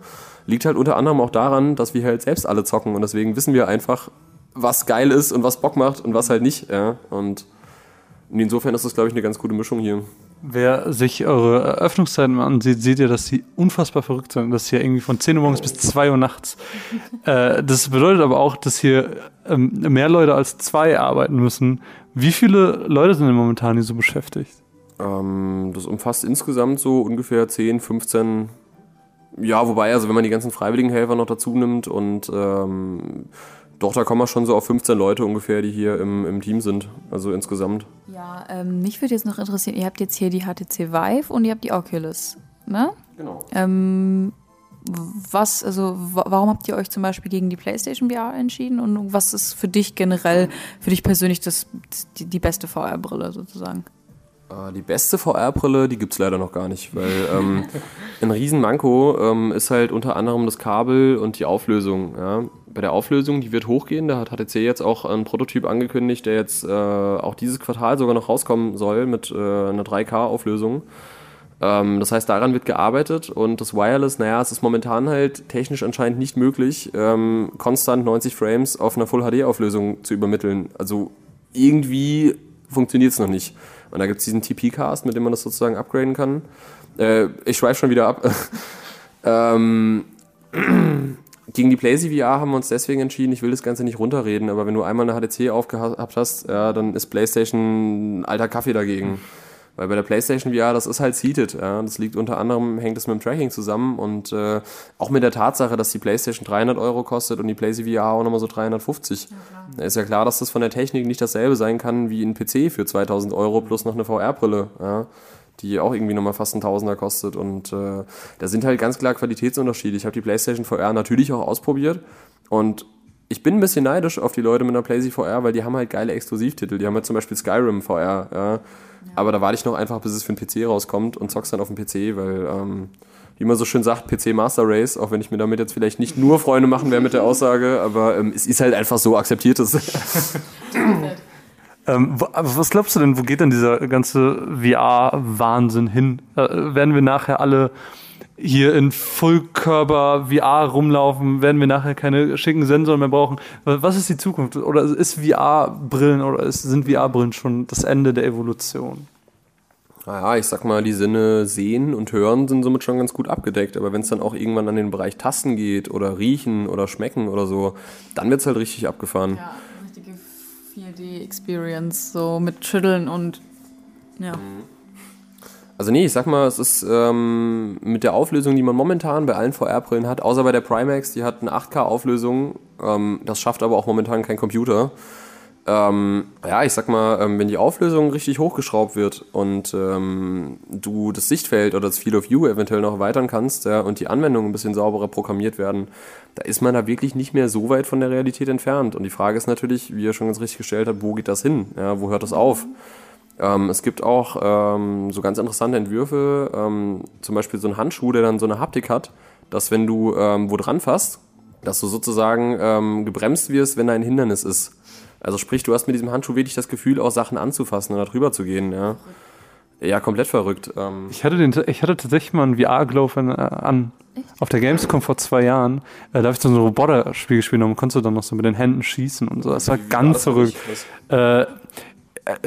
liegt halt unter anderem auch daran, dass wir halt selbst alle zocken und deswegen wissen wir einfach, was geil ist und was Bock macht und was halt nicht, ja. Und insofern ist das, glaube ich, eine ganz gute Mischung hier. Wer sich eure Eröffnungszeiten ansieht, seht ihr, dass sie unfassbar verrückt sind. Das hier irgendwie von 10 Uhr morgens bis 2 Uhr nachts. Äh, das bedeutet aber auch, dass hier ähm, mehr Leute als zwei arbeiten müssen. Wie viele Leute sind denn momentan hier so beschäftigt? Ähm, das umfasst insgesamt so ungefähr 10, 15 ja, wobei, also wenn man die ganzen freiwilligen Helfer noch dazu nimmt und ähm, doch, da kommen wir schon so auf 15 Leute ungefähr, die hier im, im Team sind, also insgesamt. Ja, ähm, mich würde jetzt noch interessieren, ihr habt jetzt hier die HTC Vive und ihr habt die Oculus, ne? Genau. Ähm, was, also warum habt ihr euch zum Beispiel gegen die PlayStation VR entschieden und was ist für dich generell, für dich persönlich das, die, die beste VR-Brille sozusagen? Äh, die beste VR-Brille, die gibt es leider noch gar nicht, weil ähm, ein Riesenmanko ähm, ist halt unter anderem das Kabel und die Auflösung. Ja. Bei der Auflösung, die wird hochgehen, da hat HTC jetzt auch einen Prototyp angekündigt, der jetzt äh, auch dieses Quartal sogar noch rauskommen soll mit äh, einer 3K-Auflösung. Ähm, das heißt, daran wird gearbeitet und das Wireless, naja, es ist momentan halt technisch anscheinend nicht möglich, ähm, konstant 90 Frames auf einer Full-HD-Auflösung zu übermitteln. Also irgendwie funktioniert es noch nicht. Und da gibt es diesen TP-Cast, mit dem man das sozusagen upgraden kann. Äh, ich schweife schon wieder ab. ähm, gegen die PlayStation VR haben wir uns deswegen entschieden, ich will das Ganze nicht runterreden, aber wenn du einmal eine HDC aufgehabt hast, ja, dann ist PlayStation alter Kaffee dagegen. Weil bei der PlayStation VR, das ist halt seated. Ja. Das liegt unter anderem, hängt es mit dem Tracking zusammen und äh, auch mit der Tatsache, dass die PlayStation 300 Euro kostet und die PlayStation VR auch nochmal so 350. Ja, da ist ja klar, dass das von der Technik nicht dasselbe sein kann wie ein PC für 2000 Euro plus noch eine VR-Brille. Ja die auch irgendwie nochmal fast ein Tausender kostet. Und äh, da sind halt ganz klar Qualitätsunterschiede. Ich habe die PlayStation VR natürlich auch ausprobiert und ich bin ein bisschen neidisch auf die Leute mit einer PlayStation VR, weil die haben halt geile Exklusivtitel. Die haben halt zum Beispiel Skyrim VR, ja. Aber da warte ich noch einfach, bis es für den PC rauskommt und zock's dann auf dem PC, weil, ähm, wie man so schön sagt, PC Master Race, auch wenn ich mir damit jetzt vielleicht nicht nur Freunde machen werde mit der Aussage, aber ähm, es ist halt einfach so akzeptiert. ähm, was glaubst du denn, wo geht denn dieser ganze VR-Wahnsinn hin? Äh, werden wir nachher alle hier in Vollkörper VR rumlaufen, werden wir nachher keine schicken Sensoren mehr brauchen. Was ist die Zukunft? Oder ist VR-Brillen oder ist, sind VR-Brillen schon das Ende der Evolution? Naja, ich sag mal, die Sinne sehen und hören sind somit schon ganz gut abgedeckt. Aber wenn es dann auch irgendwann an den Bereich Tasten geht oder riechen oder schmecken oder so, dann wird es halt richtig abgefahren. Ja, richtige 4D-Experience, so mit Schütteln und ja. Mhm. Also nee, ich sag mal, es ist ähm, mit der Auflösung, die man momentan bei allen VR-Brillen hat, außer bei der Primax, die hat eine 8K-Auflösung, ähm, das schafft aber auch momentan kein Computer. Ähm, ja, ich sag mal, ähm, wenn die Auflösung richtig hochgeschraubt wird und ähm, du das Sichtfeld oder das Field of View eventuell noch erweitern kannst ja, und die Anwendungen ein bisschen sauberer programmiert werden, da ist man da wirklich nicht mehr so weit von der Realität entfernt. Und die Frage ist natürlich, wie ihr schon ganz richtig gestellt habt, wo geht das hin? Ja, wo hört das auf? Ähm, es gibt auch ähm, so ganz interessante Entwürfe, ähm, zum Beispiel so ein Handschuh, der dann so eine Haptik hat, dass wenn du ähm, wo dran fasst, dass du sozusagen ähm, gebremst wirst, wenn da ein Hindernis ist. Also sprich, du hast mit diesem Handschuh wirklich das Gefühl, auch Sachen anzufassen oder drüber zu gehen. Ja, ja komplett verrückt. Ähm. Ich, hatte den, ich hatte tatsächlich mal einen VR-Glove äh, an. Auf der Gamescom vor zwei Jahren, äh, da habe ich so ein Roboter-Spiel gespielt und konntest du dann noch so mit den Händen schießen und so. Das war ganz verrückt. Äh,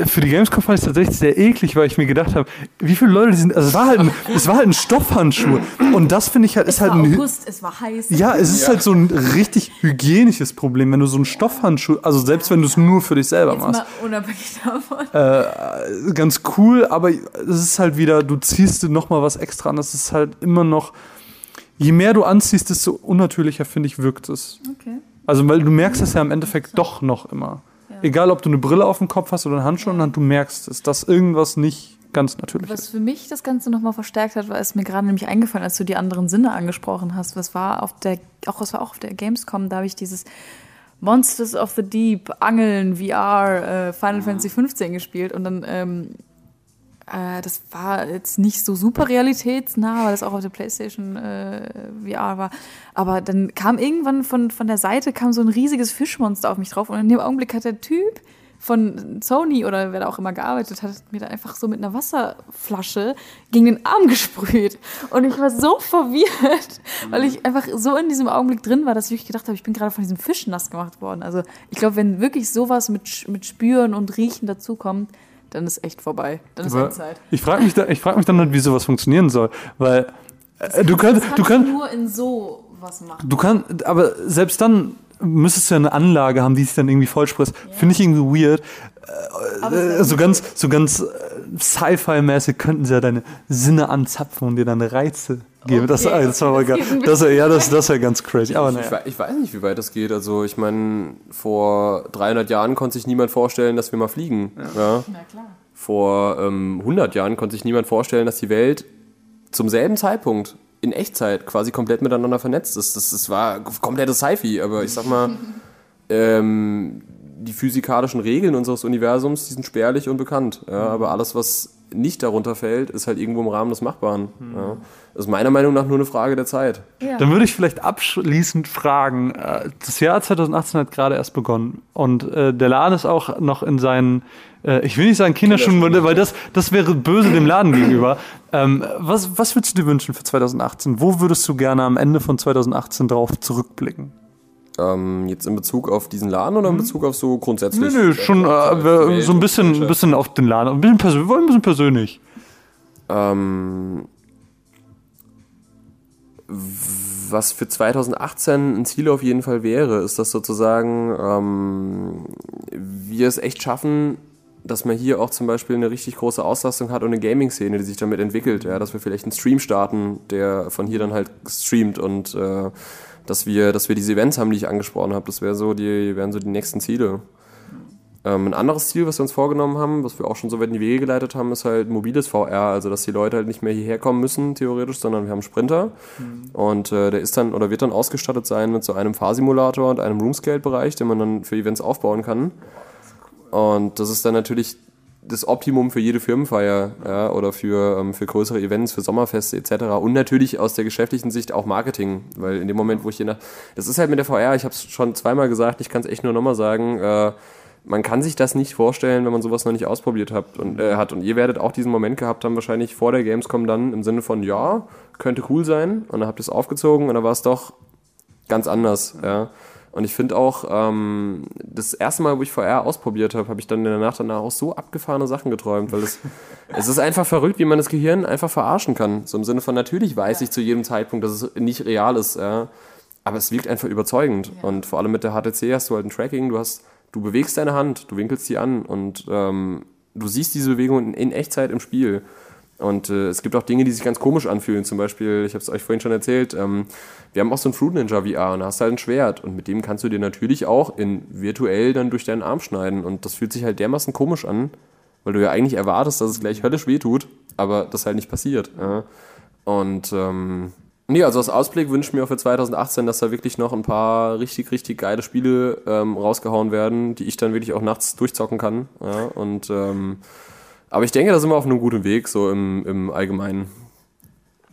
für die Gamescom fand ich es tatsächlich sehr eklig, weil ich mir gedacht habe, wie viele Leute die sind. Also es war halt ein, es war halt ein Stoffhandschuh. Und das finde ich halt, ist es halt war ein. August, es war heiß. Ja, es ist ja. halt so ein richtig hygienisches Problem, wenn du so einen Stoffhandschuh, also selbst wenn du es nur für dich selber Jetzt machst. Mal unabhängig davon. Äh, ganz cool, aber es ist halt wieder, du ziehst dir nochmal was extra an. Das ist halt immer noch. Je mehr du anziehst, desto unnatürlicher, finde ich, wirkt es. Okay. Also, weil du merkst es ja im Endeffekt doch noch immer. Egal, ob du eine Brille auf dem Kopf hast oder einen Handschuh, und du merkst, dass das irgendwas nicht ganz natürlich Was für mich das Ganze nochmal verstärkt hat, war es mir gerade nämlich eingefallen, als du die anderen Sinne angesprochen hast. Was war auf der, auch was war auch auf der Gamescom, da habe ich dieses Monsters of the Deep, Angeln, VR, äh, Final mhm. Fantasy 15 gespielt und dann ähm, äh, das war jetzt nicht so super realitätsnah, weil das auch auf der Playstation äh, VR war. Aber dann kam irgendwann von, von der Seite kam so ein riesiges Fischmonster auf mich drauf und in dem Augenblick hat der Typ von Sony oder wer da auch immer gearbeitet hat, mir da einfach so mit einer Wasserflasche gegen den Arm gesprüht. Und ich war so verwirrt, weil ich einfach so in diesem Augenblick drin war, dass ich wirklich gedacht habe, ich bin gerade von diesem Fisch nass gemacht worden. Also ich glaube, wenn wirklich sowas mit, mit Spüren und Riechen dazukommt, dann ist echt vorbei. Dann ist Aber Endzeit. ich frage mich, da, ich frag mich dann halt, wie sowas funktionieren soll. Weil äh, du kannst, Das du kannst, nur in so was machen. Du kannst, aber selbst dann müsstest du ja eine Anlage haben, die sich dann irgendwie vollspritzt. Finde ich irgendwie weird. Es Äh, wär so ganz, so ganz äh, Sci-Fi-mäßig könnten sie ja deine Sinne anzapfen und dir dann Reize geben. das, Okay, äh, das war aber das ein Das, ja, das, das wäre ganz crazy. Aber Ich, naja. ich weiß nicht, wie weit das geht. Also ich meine, vor 300 Jahren konnte sich niemand vorstellen, dass wir mal fliegen. Ja. Na klar. Vor ähm, 100 Jahren konnte sich niemand vorstellen, dass die Welt zum selben Zeitpunkt in Echtzeit quasi komplett miteinander vernetzt ist. Das, das war komplettes Sci-Fi, aber ich sag mal, ähm, die physikalischen Regeln unseres Universums, die sind spärlich und bekannt. Ja, aber alles, was nicht darunter fällt, ist halt irgendwo im Rahmen des Machbaren. Ja. Das ist meiner Meinung nach nur eine Frage der Zeit. Ja. Dann würde ich vielleicht abschließend fragen, äh, das Jahr 2018 hat gerade erst begonnen und äh, der Laden ist auch noch in seinen, äh, ich will nicht sagen Kinderschuhen, weil das, das wäre böse dem Laden gegenüber. Ähm, was, was würdest du dir wünschen für 2018? Wo würdest du gerne am Ende von 2018 drauf zurückblicken? Ähm, jetzt in Bezug auf diesen Laden oder in Bezug auf so grundsätzlich? Nee, nee, schon äh, so ein bisschen, ein bisschen auf den Laden, ein bisschen, persö ein bisschen persönlich. Ähm, was für 2018 ein Ziel auf jeden Fall wäre, ist, dass sozusagen ähm, wir es echt schaffen, dass man hier auch zum Beispiel eine richtig große Auslastung hat und eine Gaming-Szene, die sich damit entwickelt. Ja, dass wir vielleicht einen Stream starten, der von hier dann halt streamt und äh, dass wir, dass wir diese Events haben, die ich angesprochen habe. Das wäre so die, wären so die nächsten Ziele. Ähm, ein anderes Ziel, was wir uns vorgenommen haben, was wir auch schon so weit in die Wege geleitet haben, ist halt mobiles VR, also dass die Leute halt nicht mehr hierher kommen müssen, theoretisch, sondern wir haben einen Sprinter und äh, der ist dann oder wird dann ausgestattet sein mit so einem Fahrsimulator und einem Roomscale-Bereich, den man dann für Events aufbauen kann. Und das ist dann natürlich das Optimum für jede Firmenfeier ja, oder für, ähm, für größere Events, für Sommerfeste etc. Und natürlich aus der geschäftlichen Sicht auch Marketing, weil in dem Moment, wo ich hier nach... Das ist halt mit der VR, ich habe es schon zweimal gesagt, ich kann es echt nur nochmal sagen, äh, man kann sich das nicht vorstellen, wenn man sowas noch nicht ausprobiert hat und, äh, hat. Und ihr werdet auch diesen Moment gehabt haben, wahrscheinlich vor der Gamescom dann im Sinne von, ja, könnte cool sein. Und dann habt ihr es aufgezogen und dann war es doch ganz anders. Ja. Und ich finde auch, ähm, das erste Mal, wo ich VR ausprobiert habe, habe ich dann in der Nacht danach auch so abgefahrene Sachen geträumt, weil es, es ist einfach verrückt, wie man das Gehirn einfach verarschen kann. So im Sinne von, natürlich weiß ich zu jedem Zeitpunkt, dass es nicht real ist, ja. aber es wirkt einfach überzeugend. Und vor allem mit der HTC hast du halt ein Tracking, du hast, du bewegst deine Hand, du winkelst die an und ähm, du siehst diese Bewegung in Echtzeit im Spiel. Und äh, es gibt auch Dinge, die sich ganz komisch anfühlen. Zum Beispiel, ich habe es euch vorhin schon erzählt, ähm, wir haben auch so ein Fruit Ninja VR und da hast halt ein Schwert. Und mit dem kannst du dir natürlich auch in virtuell dann durch deinen Arm schneiden. Und das fühlt sich halt dermaßen komisch an, weil du ja eigentlich erwartest, dass es gleich höllisch wehtut, aber das halt nicht passiert. Ja. Und ähm, nee, also als Ausblick wünsche ich mir auch für 2018, dass da wirklich noch ein paar richtig, richtig geile Spiele ähm, rausgehauen werden, die ich dann wirklich auch nachts durchzocken kann. Ja. Und ähm, aber ich denke, da sind wir auf einem guten Weg, so im, im Allgemeinen.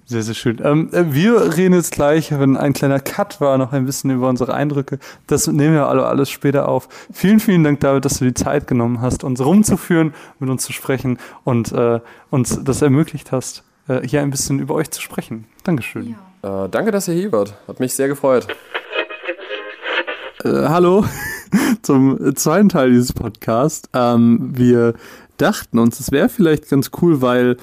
Sehr, sehr schön. Ähm, äh, wir reden jetzt gleich, wenn ein kleiner Cut war, noch ein bisschen über unsere Eindrücke. Das nehmen wir alle alles später auf. Vielen, vielen Dank, David, dass du die Zeit genommen hast, uns rumzuführen, mit uns zu sprechen und äh, uns das ermöglicht hast, äh, hier ein bisschen über euch zu sprechen. Dankeschön. Äh, danke, dass ihr hier wart. Hat mich sehr gefreut. Äh, hallo zum zweiten Teil dieses Podcasts. Ähm, wir dachten uns, es wäre vielleicht ganz cool, weil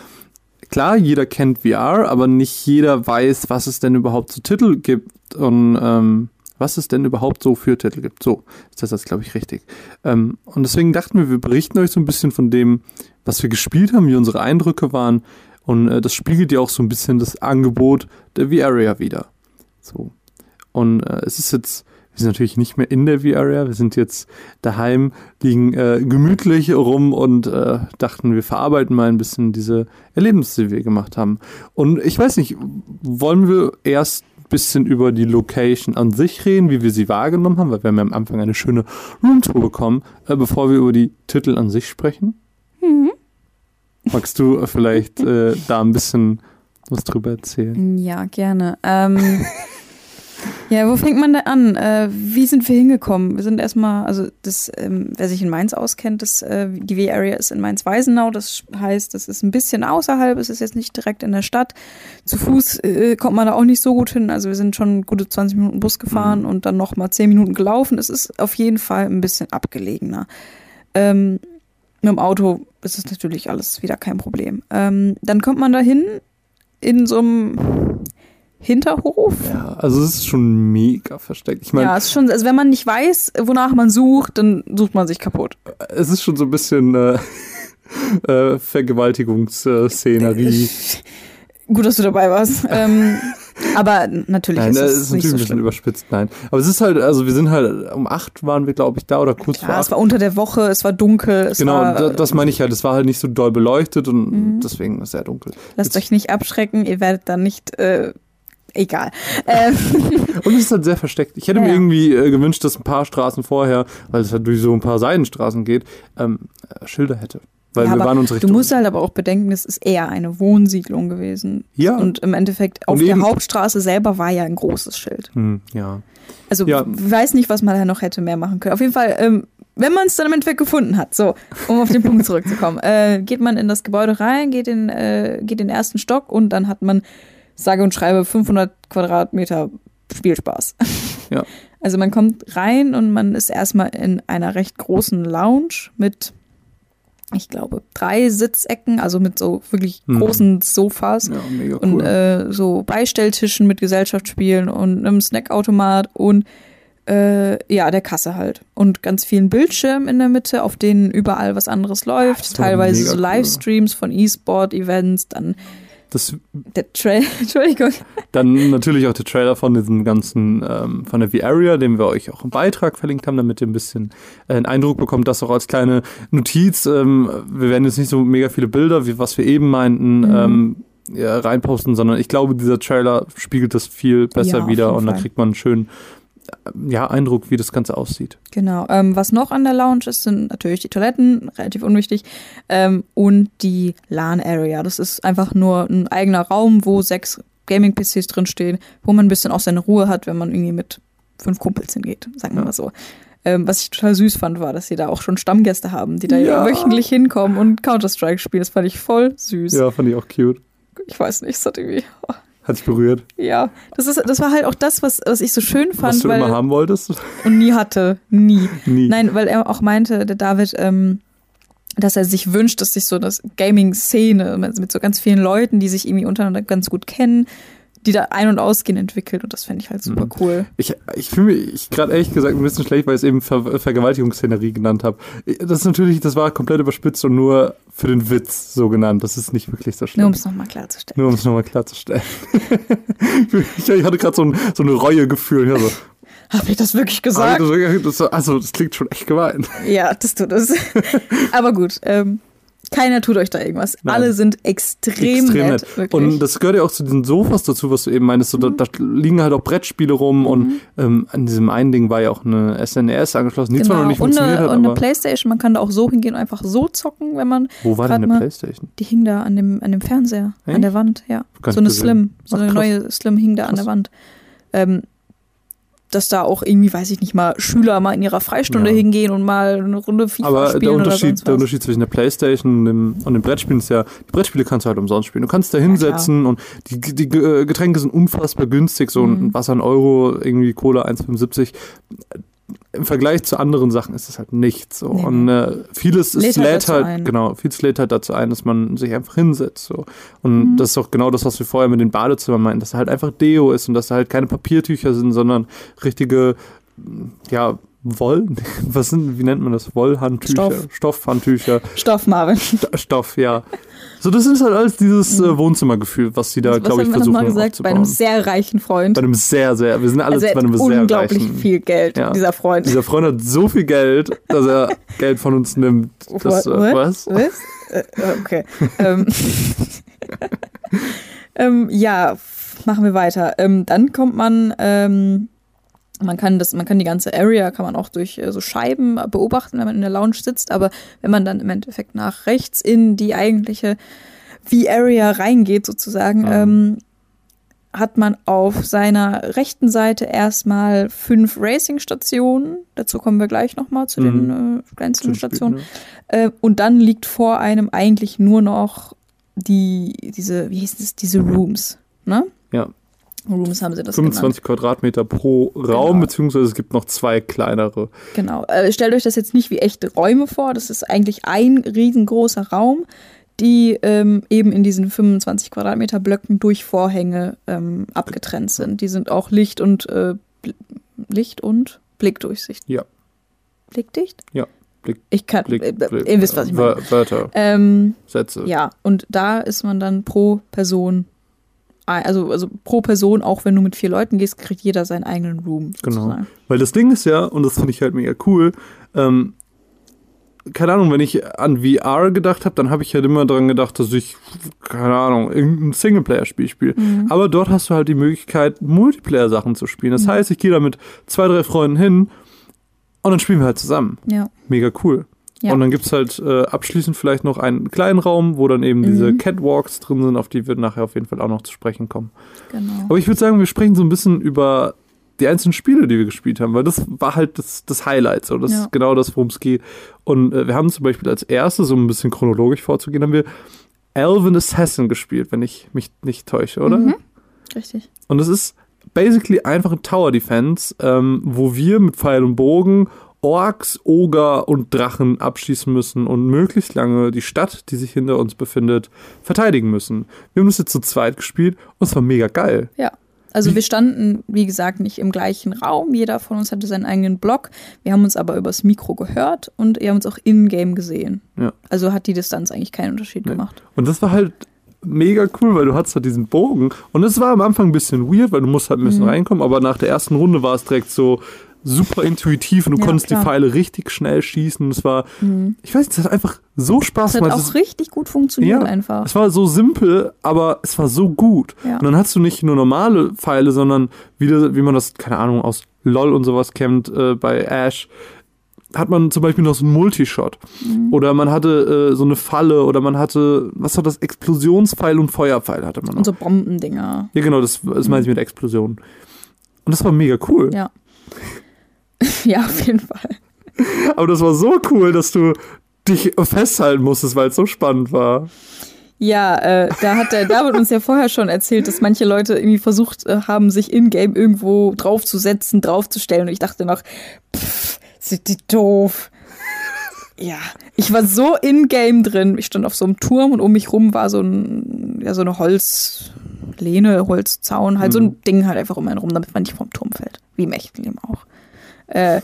klar, jeder kennt VR, aber nicht jeder weiß, was es denn überhaupt zu Titel gibt und ähm, was es denn überhaupt so für Titel gibt. So, ist das jetzt, glaube ich, richtig. Ähm, und deswegen dachten wir, wir berichten euch so ein bisschen von dem, was wir gespielt haben, wie unsere Eindrücke waren. Und äh, das spiegelt ja auch so ein bisschen das Angebot der VR-Area wieder. So. Und äh, es ist jetzt, sind natürlich nicht mehr in der VR-Area, wir sind jetzt daheim, liegen äh, gemütlich rum und äh, dachten, wir verarbeiten mal ein bisschen diese Erlebnisse, die wir gemacht haben. Und ich weiß nicht, wollen wir erst ein bisschen über die Location an sich reden, wie wir sie wahrgenommen haben, weil wir haben ja am Anfang eine schöne Roomtour bekommen, äh, bevor wir über die Titel an sich sprechen? Magst du vielleicht äh, da ein bisschen was drüber erzählen? Ja, gerne. Ähm, ja, wo fängt man da an? Äh, wie sind wir hingekommen? Wir sind erstmal, also das, ähm, wer sich in Mainz auskennt, das, äh, die W-Area ist in Mainz-Weisenau. Das heißt, das ist ein bisschen außerhalb, es ist jetzt nicht direkt in der Stadt. Zu Fuß äh, kommt man da auch nicht so gut hin. Also wir sind schon gute 20 Minuten Bus gefahren mhm. und dann noch mal 10 Minuten gelaufen. Es ist auf jeden Fall ein bisschen abgelegener. Ähm, mit dem Auto ist es natürlich alles wieder kein Problem. Ähm, dann kommt man dahin in so einem Hinterhof. Ja, also es ist schon mega versteckt. Ich meine, ja, es ist schon, also wenn man nicht weiß, wonach man sucht, dann sucht man sich kaputt. Es ist schon so ein bisschen äh, äh, Vergewaltigungsszenerie. Gut, dass du dabei warst. ähm, aber natürlich nein, ist es, es ist natürlich so ein bisschen überspitzt, nein. Aber es ist halt, also wir sind halt, um acht waren wir, glaube ich, da oder kurz Klar, vor acht. es war unter der Woche, es war dunkel. Es genau, war, da, das meine ich halt, es war halt nicht so doll beleuchtet und mhm. deswegen sehr dunkel. Lasst Jetzt, euch nicht abschrecken, ihr werdet dann nicht äh, Egal. Ähm. Und es ist halt sehr versteckt. Ich hätte ja, mir irgendwie äh, gewünscht, dass ein paar Straßen vorher, weil es halt durch so ein paar Seidenstraßen geht, ähm, äh, Schilder hätte. Weil ja, wir waren uns Du musst halt aber auch bedenken, es ist eher eine Wohnsiedlung gewesen. Ja. Und im Endeffekt auf der Hauptstraße selber war ja ein großes Schild. Hm, ja. Also ja. weiß nicht, was man da noch hätte mehr machen können. Auf jeden Fall, ähm, wenn man es dann im Endeffekt gefunden hat, so, um auf den Punkt zurückzukommen, äh, geht man in das Gebäude rein, geht in, äh, geht in den ersten Stock und dann hat man sage und schreibe 500 Quadratmeter Spielspaß. Ja. Also man kommt rein und man ist erstmal in einer recht großen Lounge mit, ich glaube, drei Sitzecken, also mit so wirklich mhm. großen Sofas ja, mega cool. und äh, so Beistelltischen mit Gesellschaftsspielen und einem Snackautomat und äh, ja, der Kasse halt. Und ganz vielen Bildschirmen in der Mitte, auf denen überall was anderes läuft. Teilweise so Livestreams von E-Sport-Events, dann das, der Trailer, Entschuldigung. Dann natürlich auch der Trailer von diesem ganzen, ähm, von der V-Area, den wir euch auch im Beitrag verlinkt haben, damit ihr ein bisschen äh, einen Eindruck bekommt, das auch als kleine Notiz. Ähm, wir werden jetzt nicht so mega viele Bilder, wie was wir eben meinten, mhm. ähm, ja, reinposten, sondern ich glaube, dieser Trailer spiegelt das viel besser ja, wieder und da kriegt man einen schönen ja, Eindruck, wie das Ganze aussieht. Genau. Ähm, was noch an der Lounge ist, sind natürlich die Toiletten, relativ unwichtig, ähm, und die LAN-Area. Das ist einfach nur ein eigener Raum, wo sechs Gaming-PCs drinstehen, wo man ein bisschen auch seine Ruhe hat, wenn man irgendwie mit fünf Kumpels hingeht, sagen wir ja. mal so. Ähm, was ich total süß fand, war, dass sie da auch schon Stammgäste haben, die da ja. wöchentlich hinkommen und Counter-Strike spielen. Das fand ich voll süß. Ja, fand ich auch cute. Ich weiß nicht, es hat irgendwie. Hat sich berührt. Ja, das, ist, das war halt auch das, was, was ich so schön fand. Was du weil, immer haben wolltest? Und nie hatte. Nie. nie. Nein, weil er auch meinte, der David, ähm, dass er sich wünscht, dass sich so das Gaming-Szene mit so ganz vielen Leuten, die sich irgendwie untereinander ganz gut kennen, die da ein- und ausgehen entwickelt und das fände ich halt super mhm. cool. Ich, ich fühle mich gerade ehrlich gesagt ein bisschen schlecht, weil ich es eben Ver Vergewaltigungsszenerie genannt habe. Das ist natürlich, das war komplett überspitzt und nur für den Witz so genannt. Das ist nicht wirklich so schlimm. Nur um es nochmal klarzustellen. Nur um es nochmal klarzustellen. ich, hatte gerade so, ein, so eine Reue-Gefühl. Also, habe ich das wirklich gesagt? Also, das klingt schon echt gemein. Ja, das tut es. Aber gut, ähm, keiner tut euch da irgendwas. Nein. Alle sind extrem, extrem nett. nett. Und das gehört ja auch zu den Sofas dazu, was du eben meinst. So, mhm. da, da, liegen halt auch Brettspiele rum mhm. und ähm, an diesem einen Ding war ja auch eine SNES angeschlossen, die genau. zwar noch nicht und funktioniert eine, hat. Und eine Playstation, man kann da auch so hingehen und einfach so zocken, wenn man. Wo war denn eine Playstation? Die hing da an dem, an dem Fernseher, Echt? an der Wand, ja. So eine Slim, so Ach, eine neue Slim hing da krass. an der Wand. Ähm, dass da auch irgendwie, weiß ich nicht mal, Schüler mal in ihrer Freistunde ja. hingehen und mal eine Runde FIFA Aber spielen der Unterschied, der Unterschied zwischen der Playstation und dem, und dem Brettspielen ist ja, die Brettspiele kannst du halt umsonst spielen. Du kannst da hinsetzen ja, und die, die Getränke sind unfassbar günstig, so mhm. ein Wasser ein Euro, irgendwie Cola 1,75 im Vergleich zu anderen Sachen ist es halt nicht so. Nee. Und äh, vieles lädt, halt, halt genau, vieles lädt halt dazu ein, dass man sich einfach hinsetzt. So. Und mhm. das ist auch genau das, was wir vorher mit den Badezimmern meinten, dass da halt einfach Deo ist und dass da halt keine Papiertücher sind, sondern richtige, ja, Woll, was sind, wie nennt man das? Wollhandtücher, Stoff. Stoffhandtücher. Stoff, Marvin. Stoff, ja. So, das ist halt alles dieses äh, Wohnzimmergefühl, was sie da, glaube ich, versuchen mal gesagt, aufzubauen. Bei einem sehr reichen Freund. Bei einem sehr, sehr, wir sind alle also bei einem sehr reichen. unglaublich viel Geld, ja. dieser Freund. Dieser Freund hat so viel Geld, dass er Geld von uns nimmt. Das, äh, was? Was? Äh, okay. ähm, ähm, ja, machen wir weiter. Ähm, dann kommt man ähm, Man kann das, man kann die ganze Area kann man auch durch äh, so Scheiben beobachten, wenn man in der Lounge sitzt. Aber wenn man dann im Endeffekt nach rechts in die eigentliche V-Area reingeht, sozusagen, Ah. ähm, hat man auf seiner rechten Seite erstmal fünf Racing-Stationen. Dazu kommen wir gleich nochmal zu den äh, einzelnen Stationen. ne? Äh, und dann liegt vor einem eigentlich nur noch die, diese, wie hieß das, diese Rooms, ne? Ja. Rooms haben sie das genannt. 25 Quadratmeter pro Raum, Genau. beziehungsweise es gibt noch zwei kleinere. Genau. Äh, stellt euch das jetzt nicht wie echte Räume vor. Das ist eigentlich ein riesengroßer Raum, die ähm, eben in diesen 25 Quadratmeter Blöcken durch Vorhänge ähm, abgetrennt sind. Die sind auch Licht und äh, Licht und Blickdurchsicht. Ja. Blickdicht? Ja. Blick, Ich kann. Blick, äh, Blick, ihr wisst, was ich meine. Wör- Wörter, Ähm, Sätze. ja, und da ist man dann pro Person, also, also pro Person, auch wenn du mit vier Leuten gehst, kriegt jeder seinen eigenen Room. Genau. sozusagen. Weil das Ding ist ja, und das finde ich halt mega cool, ähm, keine Ahnung, wenn ich an VR gedacht habe, dann habe ich halt immer dran gedacht, dass ich, keine Ahnung, irgendein Singleplayer-Spiel spiele. Aber dort hast du halt die Möglichkeit, Multiplayer-Sachen zu spielen. Das heißt, ich gehe da mit zwei, drei Freunden hin und dann spielen wir halt zusammen. Ja. Mega cool. Ja. Und dann gibt's halt äh, abschließend vielleicht noch einen kleinen Raum, wo dann eben diese Mhm. Catwalks drin sind, auf die wir nachher auf jeden Fall auch noch zu sprechen kommen. Genau. Aber ich würde sagen, wir sprechen so ein bisschen über die einzelnen Spiele, die wir gespielt haben, weil das war halt das, das Highlight. So. Das Ja. ist genau das, worum es geht. Und äh, wir haben zum Beispiel als erstes, um ein bisschen chronologisch vorzugehen, haben wir Elven Assassin gespielt, wenn ich mich nicht täusche, oder? Mhm. Richtig. Und das ist basically einfach ein Tower Defense, ähm, wo wir mit Pfeil und Bogen Orks, Oger und Drachen abschießen müssen und möglichst lange die Stadt, die sich hinter uns befindet, verteidigen müssen. Wir haben das jetzt zu zweit gespielt und es war mega geil. Ja. Also wir standen, wie gesagt, nicht im gleichen Raum. Jeder von uns hatte seinen eigenen Block. Wir haben uns aber übers Mikro gehört und wir haben uns auch in-game gesehen. Ja. Also hat die Distanz eigentlich keinen Unterschied Nee. gemacht. Und das war halt mega cool, weil du hattest halt diesen Bogen. Und es war am Anfang ein bisschen weird, weil du musst halt ein Mhm. bisschen reinkommen, aber nach der ersten Runde war es direkt so super intuitiv und du Ja, konntest klar. Mhm. die Pfeile richtig schnell schießen. Es war, ich weiß nicht, es hat einfach so Spaß hat gemacht. auch Es ist- richtig gut funktioniert einfach. Es war so simpel, aber es war so gut. Ja. Und dann hast du nicht nur normale Pfeile, sondern wieder, wie man das, keine Ahnung, aus LOL und sowas kennt, äh, bei Ash, hat man zum Beispiel noch so einen Multishot. Mhm. Oder man hatte äh, so eine Falle oder man hatte, was war das, Explosionspfeil und Feuerpfeil hatte man noch. Und so Bombendinger. Ja, genau, das, das meine ich mit Explosion. Und das war mega cool. Ja. ja, auf jeden Fall. Aber das war so cool, dass du dich festhalten musstest, weil es so spannend war. Ja, äh, da hat der David uns ja vorher schon erzählt, dass manche Leute irgendwie versucht äh, haben, sich in-game irgendwo draufzusetzen, draufzustellen. Und ich dachte noch, pff, sind die doof. Ja, ich war so in-game drin. Ich stand auf so einem Turm und um mich rum war so, ein, ja, so eine Holzlehne, Holzzaun, halt so ein Ding halt einfach um einen rum, damit man nicht vom Turm fällt. Wie im echten Leben auch. Äh,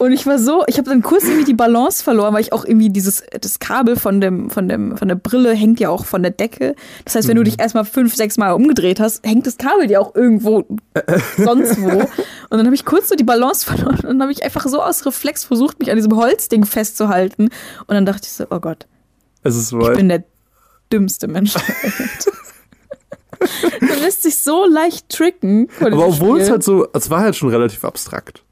und ich war so, ich habe dann kurz irgendwie die Balance verloren, weil ich auch irgendwie dieses, das Kabel von dem, von dem, von der Brille hängt ja auch von der Decke. Das heißt, wenn du dich erstmal fünf, sechs Mal umgedreht hast, hängt das Kabel ja auch irgendwo sonst wo. Und dann habe ich kurz so die Balance verloren und dann habe ich einfach so aus Reflex versucht, mich an diesem Holzding festzuhalten. Und dann dachte ich so, oh Gott, Es ist ich bin der dümmste Mensch der Welt. Man lässt sich so leicht tricken. Aber obwohl es Spiel. halt so, es war halt schon relativ abstrakt.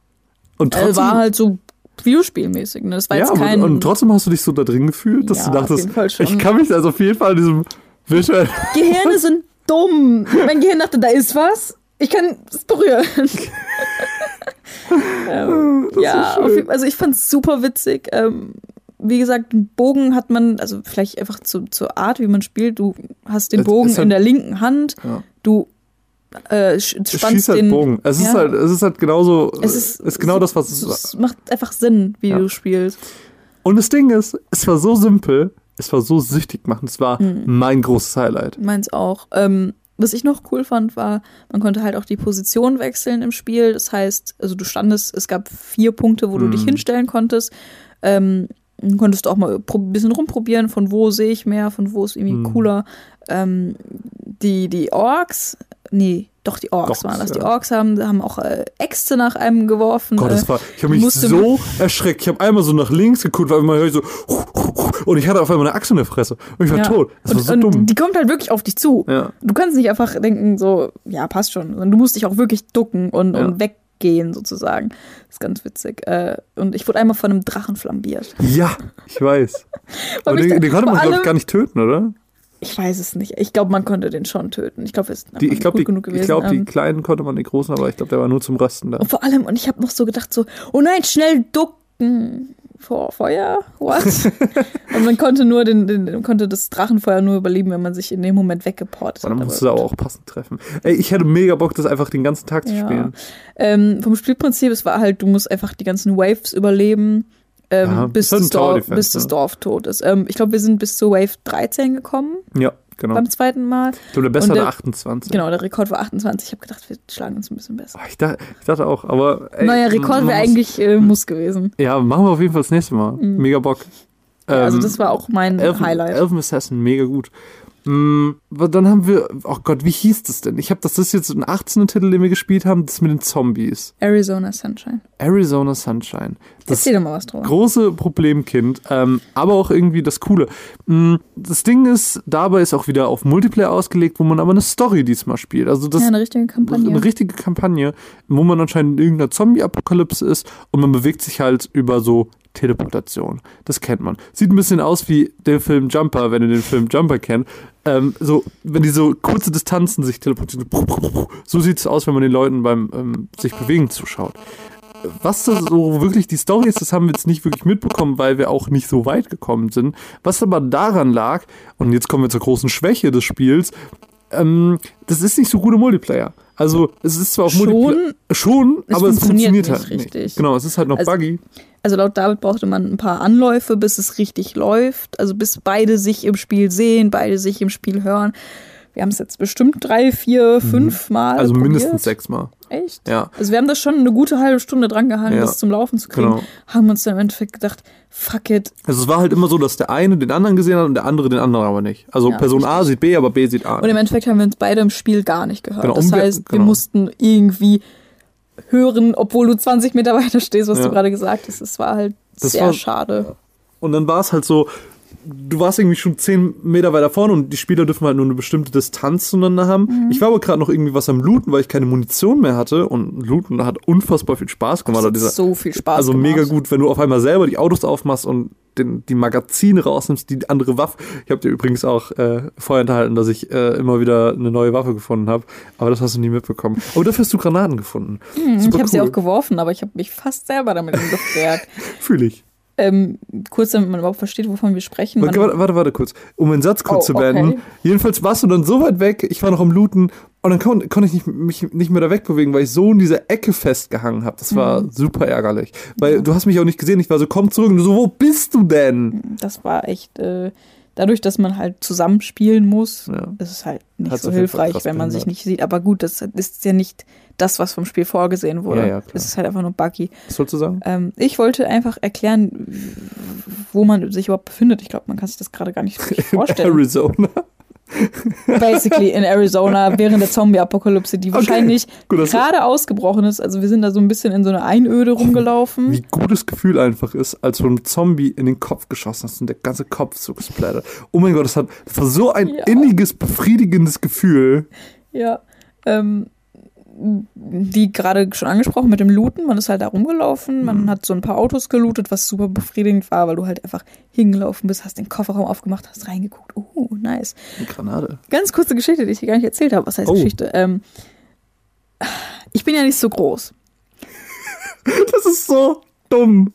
Und Äh, trotzdem, war halt so Videospielmäßig. Ne? Das war ja, jetzt kein. und, und trotzdem hast du dich so da drin gefühlt, dass Ja, du auf dachtest, jeden Fall schon. ich kann mich also auf jeden Fall in diesem virtuellen. Gehirne sind dumm. Mein Gehirn dachte, da ist was. Ich kann es berühren. ähm, ja, auf also ich fand es super witzig. Ähm, wie gesagt, einen Bogen hat man, also vielleicht einfach zu, zur Art, wie man spielt. Du hast den Es Bogen ist halt- in der linken Hand. Ja. Du äh, spannst schießt halt den Bogen. Es ist ja. halt, es ist halt genauso, Es ist, ist genau das, was es es macht einfach Sinn, wie Ja. du spielst. Und das Ding ist, es war so simpel, es war so süchtig machend, es war Mhm. mein großes Highlight. Meins auch. Ähm, was ich noch cool fand, war, man konnte halt auch die Position wechseln im Spiel. Das heißt, also du standest, es gab vier Punkte, wo du Mhm. dich hinstellen konntest. Ähm, konntest du auch mal ein bisschen rumprobieren, von wo sehe ich mehr, von wo ist irgendwie Mhm. cooler. Ähm, die, die Orks, nee, doch die Orks Orks, waren das. Die. Orks haben, haben auch äh, Äxte nach einem geworfen. Gott, äh, das war, ich habe mich so erschreckt. Ich habe einmal so nach links geguckt, weil man hört so und ich hatte auf einmal eine Axt in der Fresse und ich war ja. tot. Das war und, so und dumm. die kommt halt wirklich auf dich zu. Ja. Du kannst nicht einfach denken, so, ja, passt schon. Du musst dich auch wirklich ducken und, Ja. und weg, gehen, sozusagen. Das ist ganz witzig. Äh, und ich wurde einmal von einem Drachen flambiert. Ja, ich weiß. Mich den, den konnte man, glaube ich, gar nicht töten, oder? Ich weiß es nicht. Ich glaube, man konnte den schon töten. Ich glaube, es ist Die, ich glaube, gut die, genug gewesen. ich glaub, die Ähm, kleinen konnte man, die großen, aber ich glaube, der war nur zum Rösten da. Und vor allem, und ich habe noch so gedacht, so, oh nein, schnell ducken vor Feuer. What? und man konnte nur den, den, konnte das Drachenfeuer nur überleben, wenn man sich in dem Moment weggeportet Und dann hat. musst du aber auch passend treffen. Ey, ich hätte mega Bock, das einfach den ganzen Tag zu Ja. spielen. Ähm, vom Spielprinzip, es war halt, du musst einfach die ganzen Waves überleben, ähm, Ja, bis, das Dorf, bis das? Dorf tot ist. Ähm, ich glaube, wir sind bis zur Wave 13 gekommen Ja, genau. beim zweiten Mal. Ich glaube, der beste der- 28. Genau, der Rekord war 28. Ich habe gedacht, wir schlagen uns ein bisschen besser. Oh, ich, dachte, ich dachte auch, aber. Ey, Neuer Rekord wäre eigentlich äh, muss gewesen. Ja, machen wir auf jeden Fall das nächste Mal. Mega Bock. Ja, also Ähm, das war auch mein Elfen, Highlight. Elfen Assassin, mega gut. Aber dann haben wir, oh Gott, wie hieß das denn? Ich habe, das ist jetzt ein 18. Titel, den wir gespielt haben, das mit den Zombies. Arizona Sunshine. Arizona Sunshine. Das Erzähl doch mal was drüber. große Problemkind, ähm, aber auch irgendwie das Coole. Mm, Das Ding ist, dabei ist auch wieder auf Multiplayer ausgelegt, wo man aber eine Story diesmal spielt. Also das Ja, eine richtige Kampagne. eine richtige Kampagne, wo man anscheinend in irgendeiner Zombie-Apokalypse ist und man bewegt sich halt über so Teleportation. Das kennt man. Sieht ein bisschen aus wie der Film Jumper, wenn ihr den Film Jumper kennt. Ähm, so, wenn die so kurze Distanzen sich teleportieren. So sieht es aus, wenn man den Leuten beim ähm, sich bewegen zuschaut. Was das so wirklich die Story ist, das haben wir jetzt nicht wirklich mitbekommen, weil wir auch nicht so weit gekommen sind. Was aber daran lag, und jetzt kommen wir zur großen Schwäche des Spiels, ähm, das ist nicht so gut im Multiplayer. Also es ist zwar auf Schon, schon, es aber es funktioniert nicht halt nicht. richtig. Genau, es ist halt noch Also- buggy. Also laut David brauchte man ein paar Anläufe, bis es richtig läuft. Also bis beide sich im Spiel sehen, beide sich im Spiel hören. Wir haben es jetzt bestimmt drei, vier, fünf Mal Also probiert. mindestens sechsmal. Echt? Ja. Also wir haben das schon eine gute halbe Stunde dran gehangen, Ja. das zum Laufen zu kriegen. Genau. Haben uns dann im Endeffekt gedacht, fuck it. Also es war halt immer so, dass der eine den anderen gesehen hat und der andere den anderen aber nicht. Also Ja, Person A sieht B, aber B sieht A. Und im Endeffekt haben wir uns beide im Spiel gar nicht gehört. Genau, das wir- heißt, wir genau. mussten irgendwie hören, obwohl du 20 Meter weiter stehst, was Ja. du gerade gesagt hast. Es war halt Das sehr war- schade. Und dann war es halt so, du warst irgendwie schon zehn Meter weiter vorne und die Spieler dürfen halt nur eine bestimmte Distanz zueinander haben. Mhm. Ich war aber gerade noch irgendwie was am Looten, weil ich keine Munition mehr hatte und Looten hat unfassbar viel Spaß gemacht. Das Also hat dieser- so viel Spaß also gemacht. mega gut, wenn du auf einmal selber die Autos aufmachst und den, die Magazine rausnimmst, die andere Waffe. Ich habe dir übrigens auch äh, vorenthalten, dass ich äh, immer wieder eine neue Waffe gefunden habe, aber das hast du nie mitbekommen. Aber dafür hast du Granaten gefunden. Hm, ich habe sie cool. auch geworfen, aber ich habe mich fast selber damit in Luft. Fühle ich. Ähm, kurz, damit man überhaupt versteht, wovon wir sprechen. Warte, warte, warte, warte kurz. Um den Satz kurz Oh, zu beenden. okay. Jedenfalls warst du dann so weit weg, ich war noch am Looten und dann kon konnte ich nicht, mich nicht mehr da wegbewegen, weil ich so in dieser Ecke festgehangen habe. Das war Mhm. super ärgerlich. Weil du hast mich auch nicht gesehen. Ich war so, komm zurück. Und du so, wo bist du denn? das war echt, äh, dadurch, dass man halt zusammenspielen muss, Ja. ist es halt nicht Hat's so hilfreich, wenn man sich nicht sieht. Aber gut, das ist ja nicht das, was vom Spiel vorgesehen wurde. Ja, ja. Es ist halt einfach nur buggy. Was sollst du sagen? Ähm, ich wollte einfach erklären, wo man sich überhaupt befindet. Ich glaube, man kann sich das gerade gar nicht vorstellen. Arizona. Basically in Arizona während der Zombie-Apokalypse, die Okay. wahrscheinlich Gut, gerade ausgebrochen ist. Also wir sind da so ein bisschen in so eine Einöde rumgelaufen. Wie gutes Gefühl einfach ist, als du einem Zombie in den Kopf geschossen hast und der ganze Kopf so gesplattert. Oh mein Gott, das, hat, das war so ein Ja. inniges, befriedigendes Gefühl. Ja. Ähm, wie gerade schon angesprochen mit dem Looten, man ist halt da rumgelaufen, man Mhm. hat so ein paar Autos gelootet, was super befriedigend war, weil du halt einfach hingelaufen bist, hast den Kofferraum aufgemacht, hast reingeguckt. Oh, nice. Eine Granate. Ganz kurze Geschichte, die ich dir gar nicht erzählt habe. Was heißt Oh. Geschichte? Ähm, ich bin ja nicht so groß. Das ist so dumm.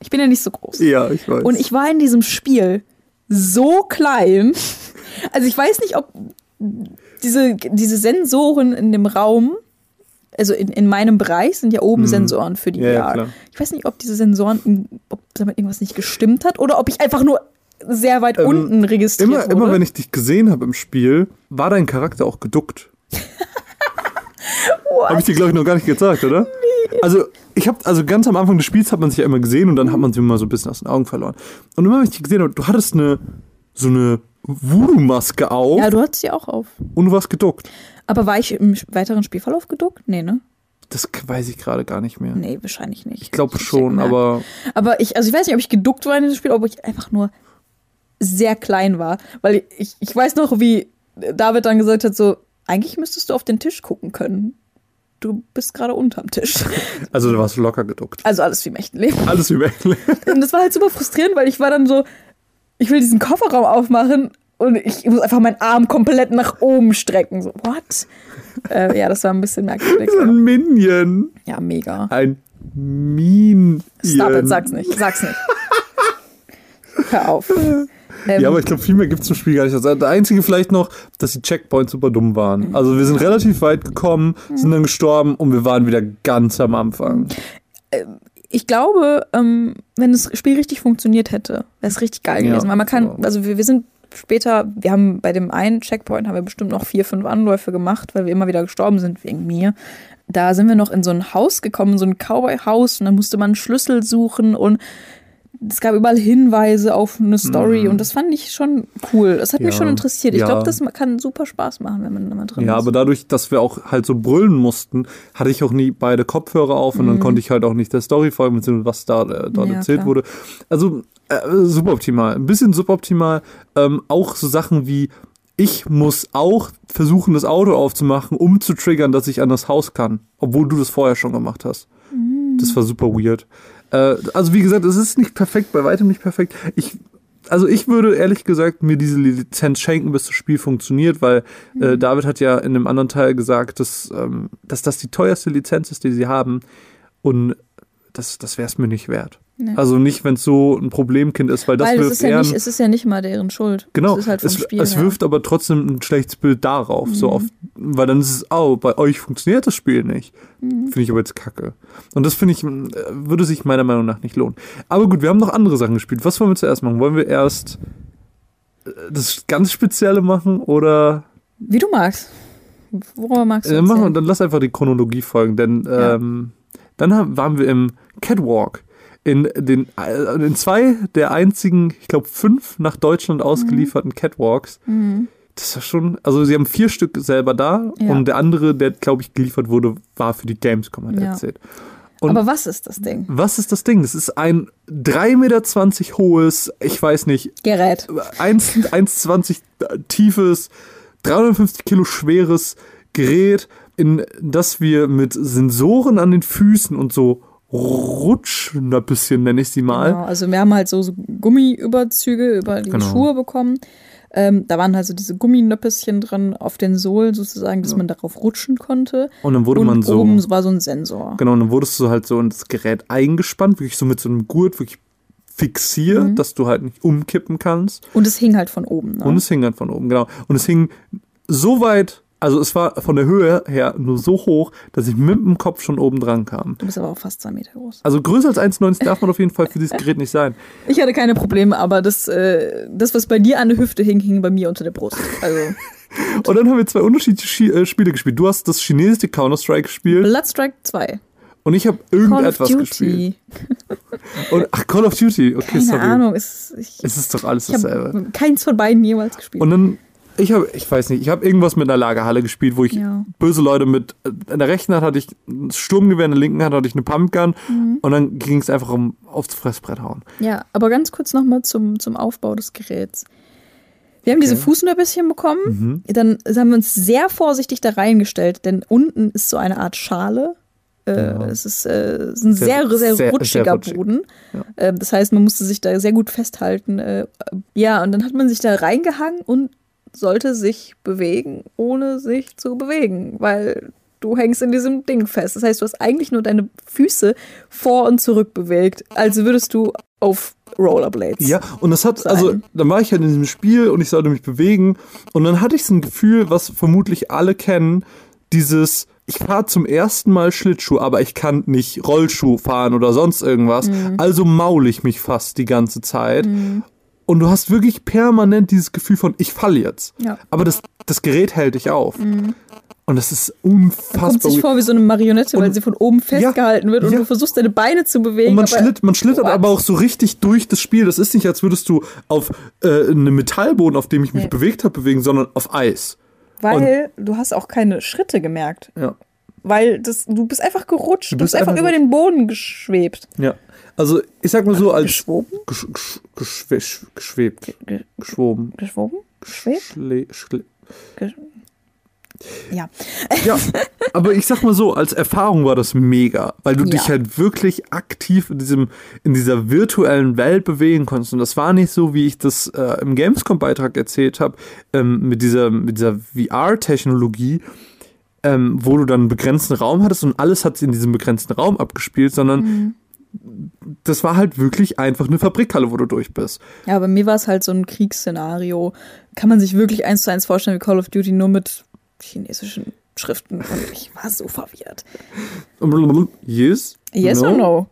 Ich bin ja nicht so groß. Ja, ich weiß. Und ich war in diesem Spiel so klein. Also ich weiß nicht, ob diese, diese Sensoren in dem Raum, also in, in meinem Bereich sind ja oben Sensoren für die Mhm. Ja, ja, VR. klar. ich weiß nicht, ob diese Sensoren, ob damit irgendwas nicht gestimmt hat oder ob ich einfach nur sehr weit Ähm, unten registriert Immer, wurde. immer wenn ich dich gesehen habe im Spiel, war dein Charakter auch geduckt. habe ich dir, glaube ich, noch gar nicht gesagt, oder? Also, ich habe, also ganz am Anfang des Spiels hat man sich ja immer gesehen und dann hat man sie immer so ein bisschen aus den Augen verloren. Und immer wenn ich dich gesehen habe, du hattest eine, so eine Voodoo-Maske auf ja, du hattest sie auch auf. und du warst geduckt. Aber war ich im weiteren Spielverlauf geduckt? Nee, ne? Das weiß ich gerade gar nicht mehr. Nee, wahrscheinlich nicht. Ich glaube schon, aber Aber ich, also ich weiß nicht, ob ich geduckt war in diesem Spiel, ob ich einfach nur sehr klein war. Weil ich, ich weiß noch, wie David dann gesagt hat, so, eigentlich müsstest du auf den Tisch gucken können. du bist gerade unterm Tisch. Also du warst locker geduckt. Also alles wie im echten Leben. Alles über Und das war halt super frustrierend, weil ich war dann so, ich will diesen Kofferraum aufmachen und ich muss einfach meinen Arm komplett nach oben strecken. So, what? äh, ja, das war ein bisschen merkwürdig. Ein Minion. Ja, mega. Ein Minion. Stop it, sag's nicht, sag's nicht. Hör auf. Ähm, Ja, aber ich glaube, viel mehr gibt es zum Spiel gar nicht. Also, der einzige vielleicht noch, dass die Checkpoints super dumm waren. Also wir sind relativ weit gekommen, sind dann gestorben und wir waren wieder ganz am Anfang. Ich glaube, ähm, wenn das Spiel richtig funktioniert hätte, wäre es richtig geil Ja, gewesen. Weil man kann, also wir, wir sind später, wir haben bei dem einen Checkpoint haben wir bestimmt noch vier, fünf Anläufe gemacht, weil wir immer wieder gestorben sind wegen mir. Da sind wir noch in so ein Haus gekommen, so ein Cowboy-Haus, und da musste man einen Schlüssel suchen und es gab überall Hinweise auf eine Story und das fand ich schon cool. Das hat mich Mhm. Ja, schon interessiert. Ich ja. glaube, das kann super Spaß machen, wenn man da mal drin Ja, ist. aber dadurch, dass wir auch halt so brüllen mussten, hatte ich auch nie beide Kopfhörer auf und dann konnte ich halt auch nicht der Story folgen, was da äh, dort Mhm. Ja, erzählt klar. wurde. Also äh, suboptimal. Ein bisschen suboptimal. Ähm, auch so Sachen wie, ich muss auch versuchen, das Auto aufzumachen, um zu triggern, dass ich an das Haus kann, obwohl du das vorher schon gemacht hast. Das war super weird. Äh, also wie gesagt, es ist nicht perfekt, bei weitem nicht perfekt. Ich, also ich würde ehrlich gesagt mir diese Lizenz schenken, bis das Spiel funktioniert, weil äh, David hat ja in einem anderen Teil gesagt, dass, ähm, dass das die teuerste Lizenz ist, die sie haben. Und das, das wäre es mir nicht wert. Nee. Also nicht, wenn es so ein Problemkind ist, weil das Weil es wirft ist, ja nicht, es ist ja nicht mal deren Schuld. Genau, Es halt es, es. Mhm. wirft aber trotzdem ein schlechtes Bild darauf. So oft, weil dann ist es, oh, bei euch funktioniert das Spiel nicht. Mhm. Finde ich aber jetzt kacke. Und das finde ich, äh, würde sich meiner Meinung nach nicht lohnen. Aber gut, wir haben noch andere Sachen gespielt. Was wollen wir zuerst machen? Wollen wir erst äh, das ganz Spezielle machen oder Wie du magst. Worüber magst du äh, machen wir, dann lass einfach die Chronologie folgen, denn Ja. ähm, dann haben, waren wir im Catwalk. In den äh, in zwei der einzigen, ich glaube, fünf nach Deutschland Mhm. ausgelieferten Catwalks. Das ist ja schon, also sie haben vier Stück selber da Ja. und der andere, der glaube ich geliefert wurde, war für die Gamescom, hat er Ja. erzählt. Und Aber was ist das Ding? was ist das Ding? Das ist ein 3,20 Meter hohes, ich weiß nicht, Gerät. 1 1,20 tiefes, 350 Kilo schweres Gerät, in das wir mit Sensoren an den Füßen und so Rutschnöppchen, nenne ich sie mal. Genau, also wir haben halt so, so Gummiüberzüge über die Genau. Schuhe bekommen. Ähm, da waren halt so diese Gumminöppeschen dran auf den Sohlen sozusagen, dass man darauf rutschen konnte. Und dann wurde und man so. oben war so ein Sensor. Genau, und dann wurdest du halt so in das Gerät eingespannt, wirklich so mit so einem Gurt wirklich fixiert, Mhm. dass du halt nicht umkippen kannst. Und es hing halt von oben. Ne? Und es hing dann von oben, genau. Und es hing so weit, also es war von der Höhe her nur so hoch, dass ich mit dem Kopf schon oben dran kam. du bist aber auch fast zwei Meter groß. Also größer als 1,90 darf man auf jeden Fall für dieses Gerät nicht sein. Ich hatte keine Probleme, aber das, äh, das was bei dir an der Hüfte hing, hing bei mir unter der Brust. Also Und dann haben wir zwei unterschiedliche Schi- äh, Spiele gespielt. Du hast das chinesische Counter-Strike gespielt Bloodstrike 2. und ich habe Call of irgendetwas Duty. gespielt. Und, ach, Call of Duty. Okay, Keine sorry. Ahnung. Es, ich Es ist doch alles ich dasselbe. keins von beiden jemals gespielt. Und dann, ich habe, ich weiß nicht, ich habe irgendwas mit einer Lagerhalle gespielt, wo ich Ja. böse Leute mit, in der rechten Hand hatte ich ein Sturmgewehr, in der linken Hand hatte ich eine Pumpgun Mhm. und dann ging es einfach um aufs Fressbrett hauen. Ja, aber ganz kurz nochmal zum, zum Aufbau des Geräts. Wir haben diese Fußnöppchen bekommen, Mhm. dann haben wir uns sehr vorsichtig da reingestellt, denn unten ist so eine Art Schale. Äh, Es ist, äh, ist ein Sehr- sehr, sehr, sehr- rutschiger sehr rutschig. Boden. Ja. Äh, das heißt, man musste sich da sehr gut festhalten. Äh, ja, und dann hat man sich da reingehangen und sollte sich bewegen, ohne sich zu bewegen, weil du hängst in diesem Ding fest. Das heißt, du hast eigentlich nur deine Füße vor und zurück bewegt, als würdest du auf Rollerblades. Ja, und das hat, sein. also, dann war ich halt in diesem Spiel und ich sollte mich bewegen und dann hatte ich so ein Gefühl, was vermutlich alle kennen, dieses, ich fahre zum ersten Mal Schlittschuh, aber ich kann nicht Rollschuh fahren oder sonst irgendwas, Mhm. also maul ich mich fast die ganze Zeit. Und du hast wirklich permanent dieses Gefühl von, ich falle jetzt. Ja. Aber das, das Gerät hält dich auf. Und das ist Kommt unfassbar. sich vor wie so eine Marionette, weil Und- sie von oben festgehalten wird und ja. du versuchst deine Beine zu bewegen. Und man, aber schlitt, man schlittert What? aber auch so richtig durch das Spiel. Das ist nicht, als würdest du auf äh, einem Metallboden, auf dem ich mich Nee. bewegt habe, bewegen, sondern auf Eis. Weil du hast auch keine Schritte gemerkt. Ja. Weil das, du bist einfach gerutscht. Du bist bist, einfach, einfach über den Boden geschwebt. Ja. Also, ich sag mal so, als. Geschwoben? Gesch, gesch, geschwe, sch- geschwebt. Ge- Geschwoben. Geschwoben? Geschwebt? Schle, schle, Ge Ja. Ja, aber ich sag mal so, als Erfahrung war das mega, weil du Ja. dich halt wirklich aktiv in diesem in dieser virtuellen Welt bewegen konntest und das war nicht so, wie ich das äh, im Gamescom-Beitrag erzählt habe, ähm, mit dieser mit dieser VR-Technologie, ähm, wo du dann einen begrenzten Raum hattest und alles hat sich in diesem begrenzten Raum abgespielt, sondern das war halt wirklich einfach eine Fabrikhalle, wo du durch bist. Ja, bei mir war es halt so ein Kriegsszenario. Kann man sich wirklich eins zu eins vorstellen wie Call of Duty nur mit chinesischen Schriften und ich war so verwirrt. Yes? Yes or no?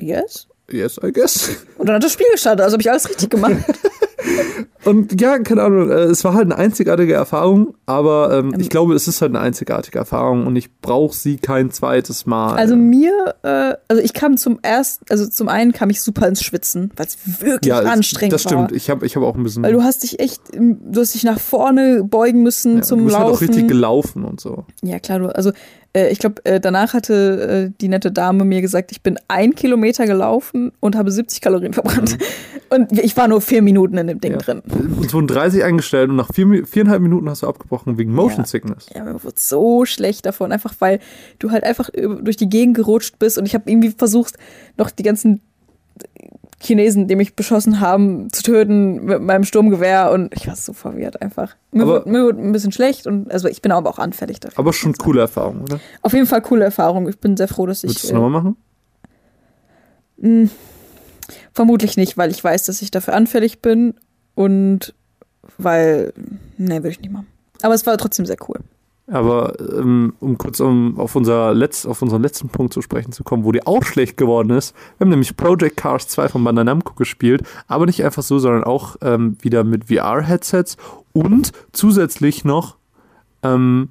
Yes? Yes, I guess. Und dann hat das Spiel gestartet, also habe ich alles richtig gemacht. Und ja, keine Ahnung, äh, es war halt eine einzigartige Erfahrung, aber ähm, ich glaube, es ist halt eine einzigartige Erfahrung und ich brauche sie kein zweites Mal. Also mir, äh, also ich kam zum ersten, also zum einen kam ich super ins Schwitzen, weil es wirklich ja, anstrengend das war. stimmt. Ich habe ich hab auch ein bisschen. Weil du hast dich echt, du hast dich nach vorne beugen müssen ja, zum du bist halt auch Laufen. richtig gelaufen und so. Ja, klar, du, also ich glaube, äh, danach hatte äh, die nette Dame mir gesagt, ich bin ein Kilometer gelaufen und habe 70 Kalorien verbrannt. Und ich war nur vier Minuten in dem Ding Mhm. Ja. drin. Uns wurden 30 eingestellt und nach vier, viereinhalb Minuten hast du abgebrochen wegen Motion Ja. Sickness. Ja, mir wurde so schlecht davon, einfach weil du halt einfach durch die Gegend gerutscht bist und ich habe irgendwie versucht, noch die ganzen Chinesen, die mich beschossen haben, zu töten mit meinem Sturmgewehr und ich war so verwirrt einfach. Mir, Aber- wurde, mir wurde ein bisschen schlecht und also ich bin aber auch anfällig dafür. Aber schon coole Erfahrung, oder? Auf jeden Fall coole Erfahrung. Ich bin sehr froh, dass du ich. es nochmal machen? Äh, vermutlich nicht, weil ich weiß, dass ich dafür anfällig bin und weil. Nee, würde ich nicht machen. Aber es war trotzdem sehr cool. Aber ähm, um kurz um, auf, unser Letz-, auf unseren letzten Punkt zu sprechen zu kommen, wo die auch schlecht geworden ist. Wir haben nämlich Project Cars 2 von Bandai Namco gespielt, aber nicht einfach so, sondern auch ähm, wieder mit VR-Headsets und zusätzlich noch ähm,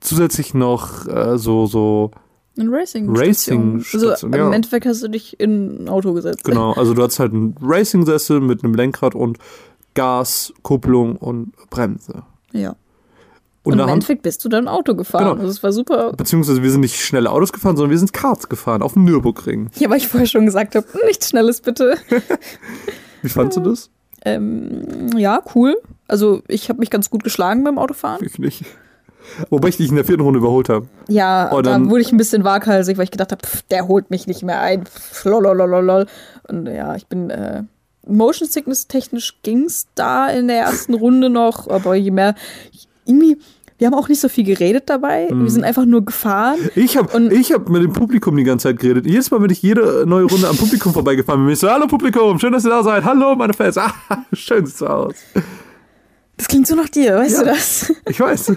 zusätzlich noch äh, so, so, Ein Racing. Racing- Also Station, im ja. Endeffekt hast du dich in ein Auto gesetzt. genau, also du hast halt einen Racing-Sessel mit einem Lenkrad und Gas, Kupplung und Bremse. Ja. Und, Und, im Endeffekt bist du dann Auto gefahren. Genau. Also es war super. beziehungsweise wir sind nicht schnelle Autos gefahren, sondern wir sind Karts gefahren auf dem Nürburgring. Ja, weil ich vorher schon gesagt habe, nichts Schnelles bitte. Wie fandst du das? ähm, ja, cool. Also ich habe mich ganz gut geschlagen beim Autofahren. Ich nicht. Wobei ich dich in der vierten Runde überholt habe. Ja, Oh, da dann- wurde ich ein bisschen waghalsig, weil ich gedacht habe, der holt mich nicht mehr ein. Pff, lololololol. Und ja, ich bin äh, Motion Sickness technisch ging's da in der ersten Runde noch, aber je mehr irgendwie wir haben auch nicht so viel geredet dabei. Mhm. Wir sind einfach nur gefahren. Ich habe ich hab mit dem Publikum die ganze Zeit geredet. Jedes Mal, wenn ich jede neue Runde am Publikum vorbeigefahren bin, bin ich so, hallo Publikum, schön, dass ihr da seid. Hallo, meine Fans. Ah, schön sieht's aus. Das klingt so nach dir, weißt Ja. du das? Ich weiß.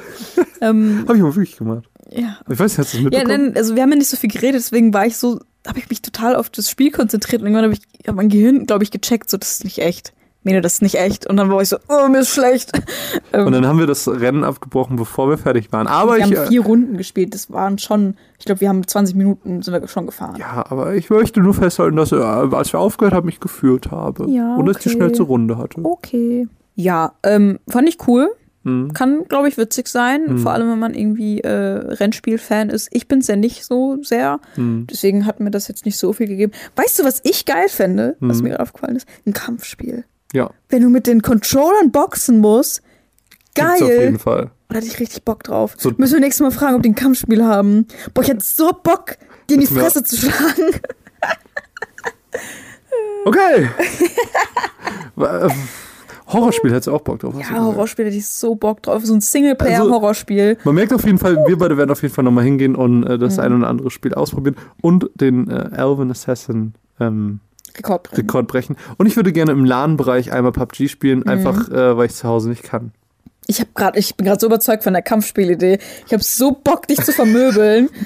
ähm, Habe ich mal wirklich gemacht. ja. Ich weiß, hast du es Ja, mitbekommen? dann, also wir haben ja nicht so viel geredet, deswegen war ich so, habe ich mich total auf das Spiel konzentriert und irgendwann habe ich hab mein Gehirn, glaube ich, gecheckt, so das ist nicht echt. Mene, das ist nicht echt. Und dann war ich so, oh, mir ist schlecht. Und dann haben wir das Rennen abgebrochen, bevor wir fertig waren. Aber wir ich, haben äh, vier Runden gespielt. Das waren schon, ich glaube, wir haben 20 Minuten sind wir schon gefahren. ja, aber ich möchte nur festhalten, dass äh, als wir aufgehört haben, ich geführt habe. Ja, Und dass ich die okay. schnellste Runde hatte. Okay. Ja, ähm, fand ich cool. Mhm. Kann, glaube ich, witzig sein. Mhm. Vor allem, wenn man irgendwie äh, Rennspiel-Fan ist. Ich bin's ja nicht so sehr. Mhm. Deswegen hat mir das jetzt nicht so viel gegeben. Weißt du, was ich geil fände, was Mhm. mir gerade aufgefallen ist? Ein Kampfspiel. Ja, Wenn du mit den Controllern boxen musst, gibt's auf jeden geil. Fall. Da hatte ich richtig Bock drauf. So- Müssen wir nächstes Mal fragen, ob die ein Kampfspiel haben. Boah, ich hätte so Bock, dir in die Fresse zu schlagen. Okay. Äh, Horrorspiel hättest du auch Bock drauf. Ja. Horrorspiel hätte ich so Bock drauf. So ein Singleplayer-Horrorspiel. Man merkt auf jeden Fall, wir beide werden auf jeden Fall nochmal hingehen und äh, das ein oder andere Spiel ausprobieren und den äh, Elven Assassin ähm, Rekord brechen. Rekord brechen. Und ich würde gerne im LAN-Bereich einmal PUBG spielen, Mhm. einfach äh, weil ich zu Hause nicht kann. Ich hab grad, ich bin gerade so überzeugt von der Kampfspielidee. Ich habe so Bock, dich zu vermöbeln.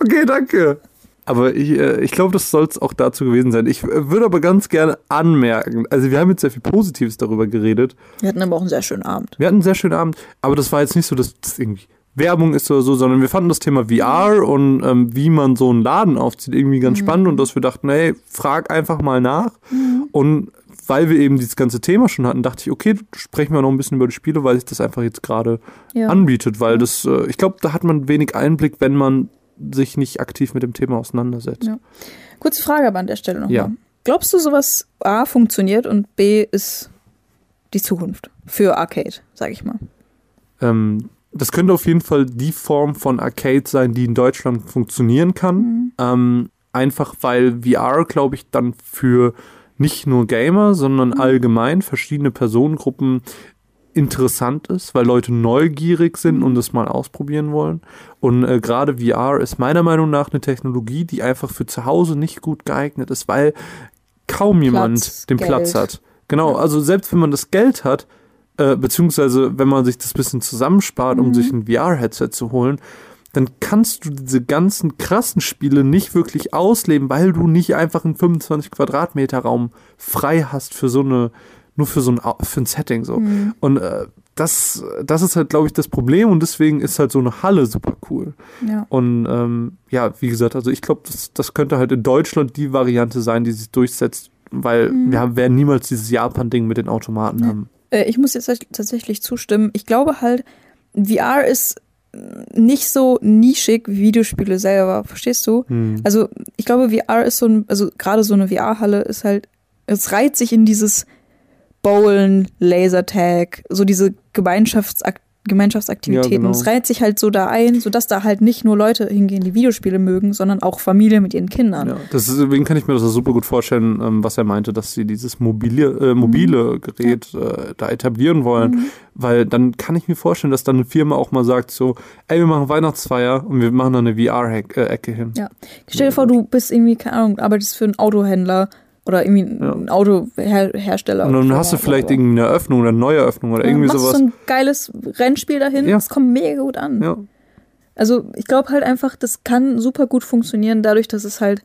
Okay, danke. Aber ich, äh, ich glaube, das soll es auch dazu gewesen sein. Ich äh, würde aber ganz gerne anmerken, also wir haben jetzt sehr viel Positives darüber geredet. Wir hatten aber auch einen sehr schönen Abend. Wir hatten einen sehr schönen Abend, aber das war jetzt nicht so, dass das irgendwie Werbung ist oder so, sondern wir fanden das Thema VR und ähm, wie man so einen Laden aufzieht irgendwie ganz spannend und dass wir dachten, hey, frag einfach mal nach. Und weil wir eben dieses ganze Thema schon hatten, dachte ich, okay, sprechen wir noch ein bisschen über die Spiele, weil sich das einfach jetzt gerade Ja. anbietet, weil das, äh, ich glaube, da hat man wenig Einblick, wenn man sich nicht aktiv mit dem Thema auseinandersetzt. Ja. Kurze Frage aber an der Stelle nochmal. Ja. Glaubst du, sowas A funktioniert und B ist die Zukunft für Arcade, sag ich mal? ähm, das könnte auf jeden Fall die Form von Arcade sein, die in Deutschland funktionieren kann. Mhm. Ähm, einfach weil VR, glaube ich, dann für nicht nur Gamer, sondern Mhm. allgemein verschiedene Personengruppen interessant ist, weil Leute neugierig sind Mhm. und es mal ausprobieren wollen. Und äh, gerade VR ist meiner Meinung nach eine Technologie, die einfach für zu Hause nicht gut geeignet ist, weil kaum jemand Platz, den Geld. Platz hat. Genau, Ja. also selbst wenn man das Geld hat, äh, beziehungsweise wenn man sich das bisschen zusammenspart, um Mhm. sich ein VR-Headset zu holen, dann kannst du diese ganzen krassen Spiele nicht wirklich ausleben, weil du nicht einfach einen 25 Quadratmeter Raum frei hast für so eine, nur für so ein, für ein Setting so. Mhm. Und äh, das, das ist halt, glaube ich, das Problem und deswegen ist halt so eine Halle super cool. Ja. Und ähm, ja, wie gesagt, also ich glaube, das, das könnte halt in Deutschland die Variante sein, die sich durchsetzt, weil wir haben, werden niemals dieses Japan-Ding mit den Automaten Nee. haben. Äh, ich muss jetzt tats- tatsächlich zustimmen. Ich glaube halt, VR ist nicht so nischig wie Videospiele selber. Verstehst du? Hm. Also ich glaube, VR ist so ein, also gerade so eine VR-Halle ist halt, es reiht sich in dieses Bowlen, Lasertag, so diese Gemeinschaftsakt Gemeinschaftsaktivitäten. Ja, genau. Es reiht sich halt so da ein, sodass da halt nicht nur Leute hingehen, die Videospiele mögen, sondern auch Familien mit ihren Kindern. Ja, das ist, deswegen kann ich mir das super gut vorstellen, ähm, was er meinte, dass sie dieses mobile, äh, mobile Gerät äh, da etablieren wollen, Mhm. weil dann kann ich mir vorstellen, dass dann eine Firma auch mal sagt so, ey, wir machen Weihnachtsfeier und wir machen da eine VR-Ecke hin. Ja. Stell dir vor, du bist irgendwie, keine Ahnung, arbeitest für einen Autohändler oder irgendwie einen Autohersteller. Und dann hast du vielleicht irgendwie eine Eröffnung oder eine Neueröffnung oder Ja, irgendwie machst sowas. so ein geiles Rennspiel dahin, Ja. das kommt mega gut an. ja. Also ich glaube halt einfach, das kann super gut funktionieren, dadurch, dass es halt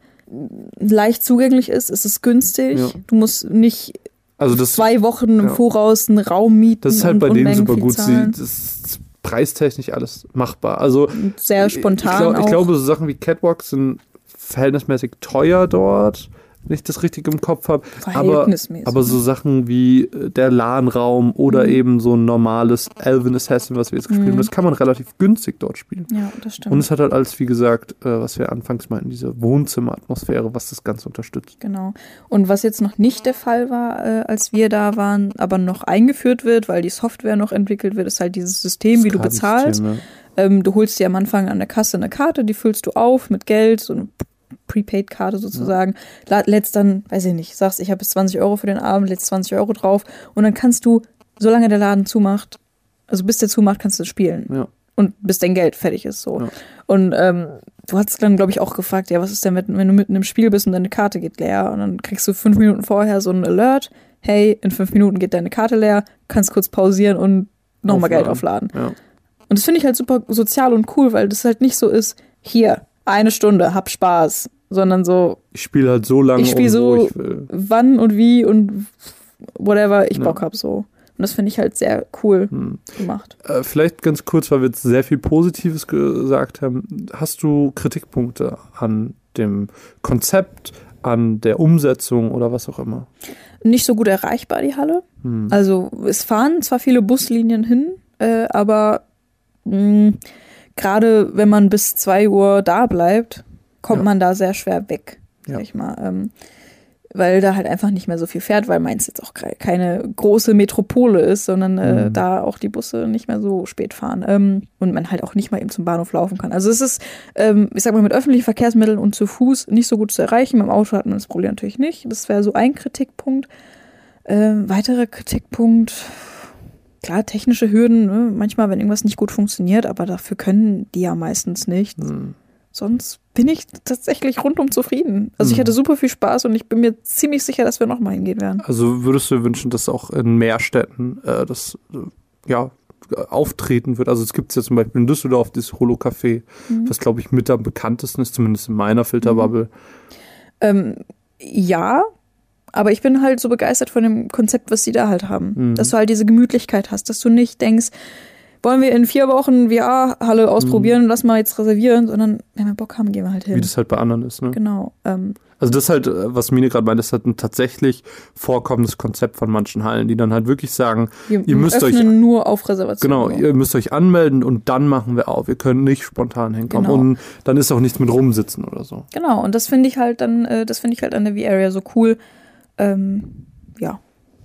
leicht zugänglich ist, es ist günstig, Ja. du musst nicht Also das, zwei Wochen im ja. Voraus einen Raum mieten das ist halt bei denen super gut. Sie, das ist preistechnisch alles machbar. Also sehr spontan Ich, glaub, ich glaube, so Sachen wie Catwalk sind verhältnismäßig teuer dort, wenn ich das richtig im Kopf habe. Aber, aber so Sachen wie äh, der LAN-Raum oder eben so ein normales Elven Assassin, was wir jetzt gespielt haben, das kann man relativ günstig dort spielen. ja, das stimmt. Und es hat halt alles, wie gesagt, äh, was wir anfangs meinten, diese Wohnzimmeratmosphäre, was das Ganze unterstützt. Genau. Und was jetzt noch nicht der Fall war, äh, als wir da waren, aber noch eingeführt wird, weil die Software noch entwickelt wird, ist halt dieses System, wie du Das bezahlst. Kartensystem, Ähm, du holst dir am Anfang an der Kasse eine Karte, die füllst du auf mit Geld, so eine Prepaid-Karte sozusagen. La- Lädst dann, weiß ich nicht, sagst, ich habe jetzt 20 Euro für den Abend, lädst 20 Euro drauf und dann kannst du, solange der Laden zumacht, also bis der zumacht, kannst du spielen. Ja. Und bis dein Geld fertig ist so. Ja. Und ähm, du hast dann, glaube ich, auch gefragt, ja, was ist denn, mit, wenn du mitten im Spiel bist und deine Karte geht leer? Und dann kriegst du fünf Minuten vorher so einen Alert, hey, in fünf Minuten geht deine Karte leer, kannst kurz pausieren und nochmal Geld aufladen. Ja. Und das finde ich halt super sozial und cool, weil das halt nicht so ist, hier, eine Stunde, hab Spaß, sondern so, Ich spiele halt so lange, Ich spiel um, so- wo ich will. wann und wie und whatever ich Ja. Bock hab so. Und das finde ich halt sehr cool Hm. gemacht. Äh, vielleicht ganz kurz, weil wir jetzt sehr viel Positives gesagt haben. Hast du Kritikpunkte an dem Konzept, an der Umsetzung oder was auch immer? Nicht so gut erreichbar, die Halle. Hm. Also es fahren zwar viele Buslinien hin, äh, aber mh, gerade wenn man bis 2 Uhr da bleibt, kommt Ja. man da sehr schwer weg, sag Ja. ich mal. Ähm, weil da halt einfach nicht mehr so viel fährt, weil Mainz jetzt auch kei- keine große Metropole ist, sondern äh, Mhm. da auch die Busse nicht mehr so spät fahren ähm, und man halt auch nicht mal eben zum Bahnhof laufen kann. Also es ist, ähm, ich sag mal, mit öffentlichen Verkehrsmitteln und zu Fuß nicht so gut zu erreichen. Mit dem Auto hat man das Problem natürlich nicht. Das wäre so ein Kritikpunkt. Ähm, weiterer Kritikpunkt, klar, technische Hürden, ne? manchmal, wenn irgendwas nicht gut funktioniert, aber dafür können die ja meistens nicht. Hm. Sonst bin ich tatsächlich rundum zufrieden. Also ich Mhm. hatte super viel Spaß und ich bin mir ziemlich sicher, dass wir nochmal hingehen werden. Also würdest du dir wünschen, dass auch in mehr Städten äh, das äh, ja, auftreten wird? Also es gibt ja zum Beispiel in Düsseldorf dieses Holo-Café, Mhm. was glaube ich mit am bekanntesten ist, zumindest in meiner Filterbubble. Ähm, ja, aber ich bin halt so begeistert von dem Konzept, was sie da halt haben. Mhm. Dass du halt diese Gemütlichkeit hast, dass du nicht denkst, wollen wir in vier Wochen VR-Halle ausprobieren, lass mal jetzt reservieren, sondern wenn wir Bock haben, gehen wir halt hin. Wie das halt bei anderen ist. Ne? genau. Ähm, Also das ist halt, äh, was Mine gerade meint, ist halt ein tatsächlich vorkommendes Konzept von manchen Hallen, die dann halt wirklich sagen, wir Ihr müsst euch- nur auf Reservation. genau, ihr müsst euch anmelden und dann machen wir auf. Ihr könnt nicht spontan hinkommen. Genau. Und dann ist auch nichts mit rumsitzen oder so. Genau, und das finde ich halt dann, äh, das finde ich halt an der V-Area so cool. Ähm, ja.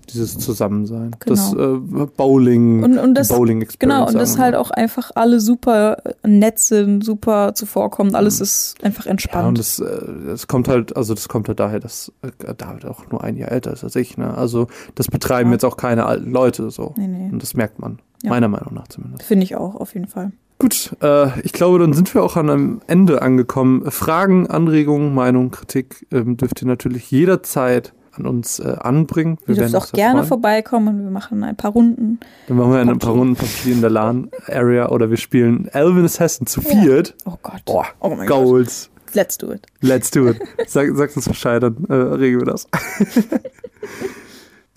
Dieses Zusammensein. Genau. Das äh, Bowling, Und, und das, Bowling genau, Experience, und das halt auch einfach alle super nett sind, super zuvorkommen. Alles ist einfach Ja, und entspannt. das, äh, das kommt halt, also das kommt halt daher, dass äh, David auch nur ein Jahr älter ist als ich. Ne? Also das betreiben Ja. jetzt auch keine alten Leute so. nee, nee. Und das merkt man, Ja. meiner Meinung nach zumindest. Finde ich auch, auf jeden Fall. Gut, äh, ich glaube, dann sind wir auch an einem Ende angekommen. Fragen, Anregungen, Meinung, Kritik ähm, dürft ihr natürlich jederzeit an uns äh, anbringen. Ihr dürft uns auch gerne freuen. vorbeikommen wir machen ein paar Runden. Dann machen wir ein paar Runden PUBG in der LAN-Area oder wir spielen Elvin Assassin zu viert. Oh Gott. Boah, oh mein Gott. Goals. Let's do it. Let's do it. Sag, sag uns Bescheid, dann äh, regeln wir das.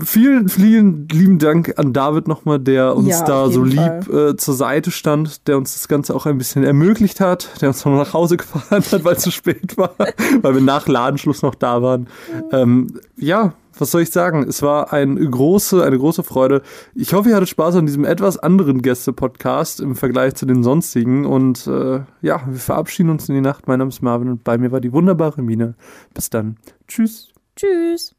vielen, vielen lieben Dank an David nochmal, der uns Ja, da so lieb äh, zur Seite stand, der uns das Ganze auch ein bisschen ermöglicht hat, der uns noch nach Hause gefahren hat, weil es zu spät war, weil wir nach Ladenschluss noch da waren. Ähm, ja, was soll ich sagen? Es war eine große, eine große Freude. Ich hoffe, ihr hattet Spaß an diesem etwas anderen Gäste-Podcast im Vergleich zu den sonstigen. Und äh, ja, wir verabschieden uns in die Nacht. Mein Name ist Marvin und bei mir war die wunderbare Mine. Bis dann. Tschüss. Tschüss.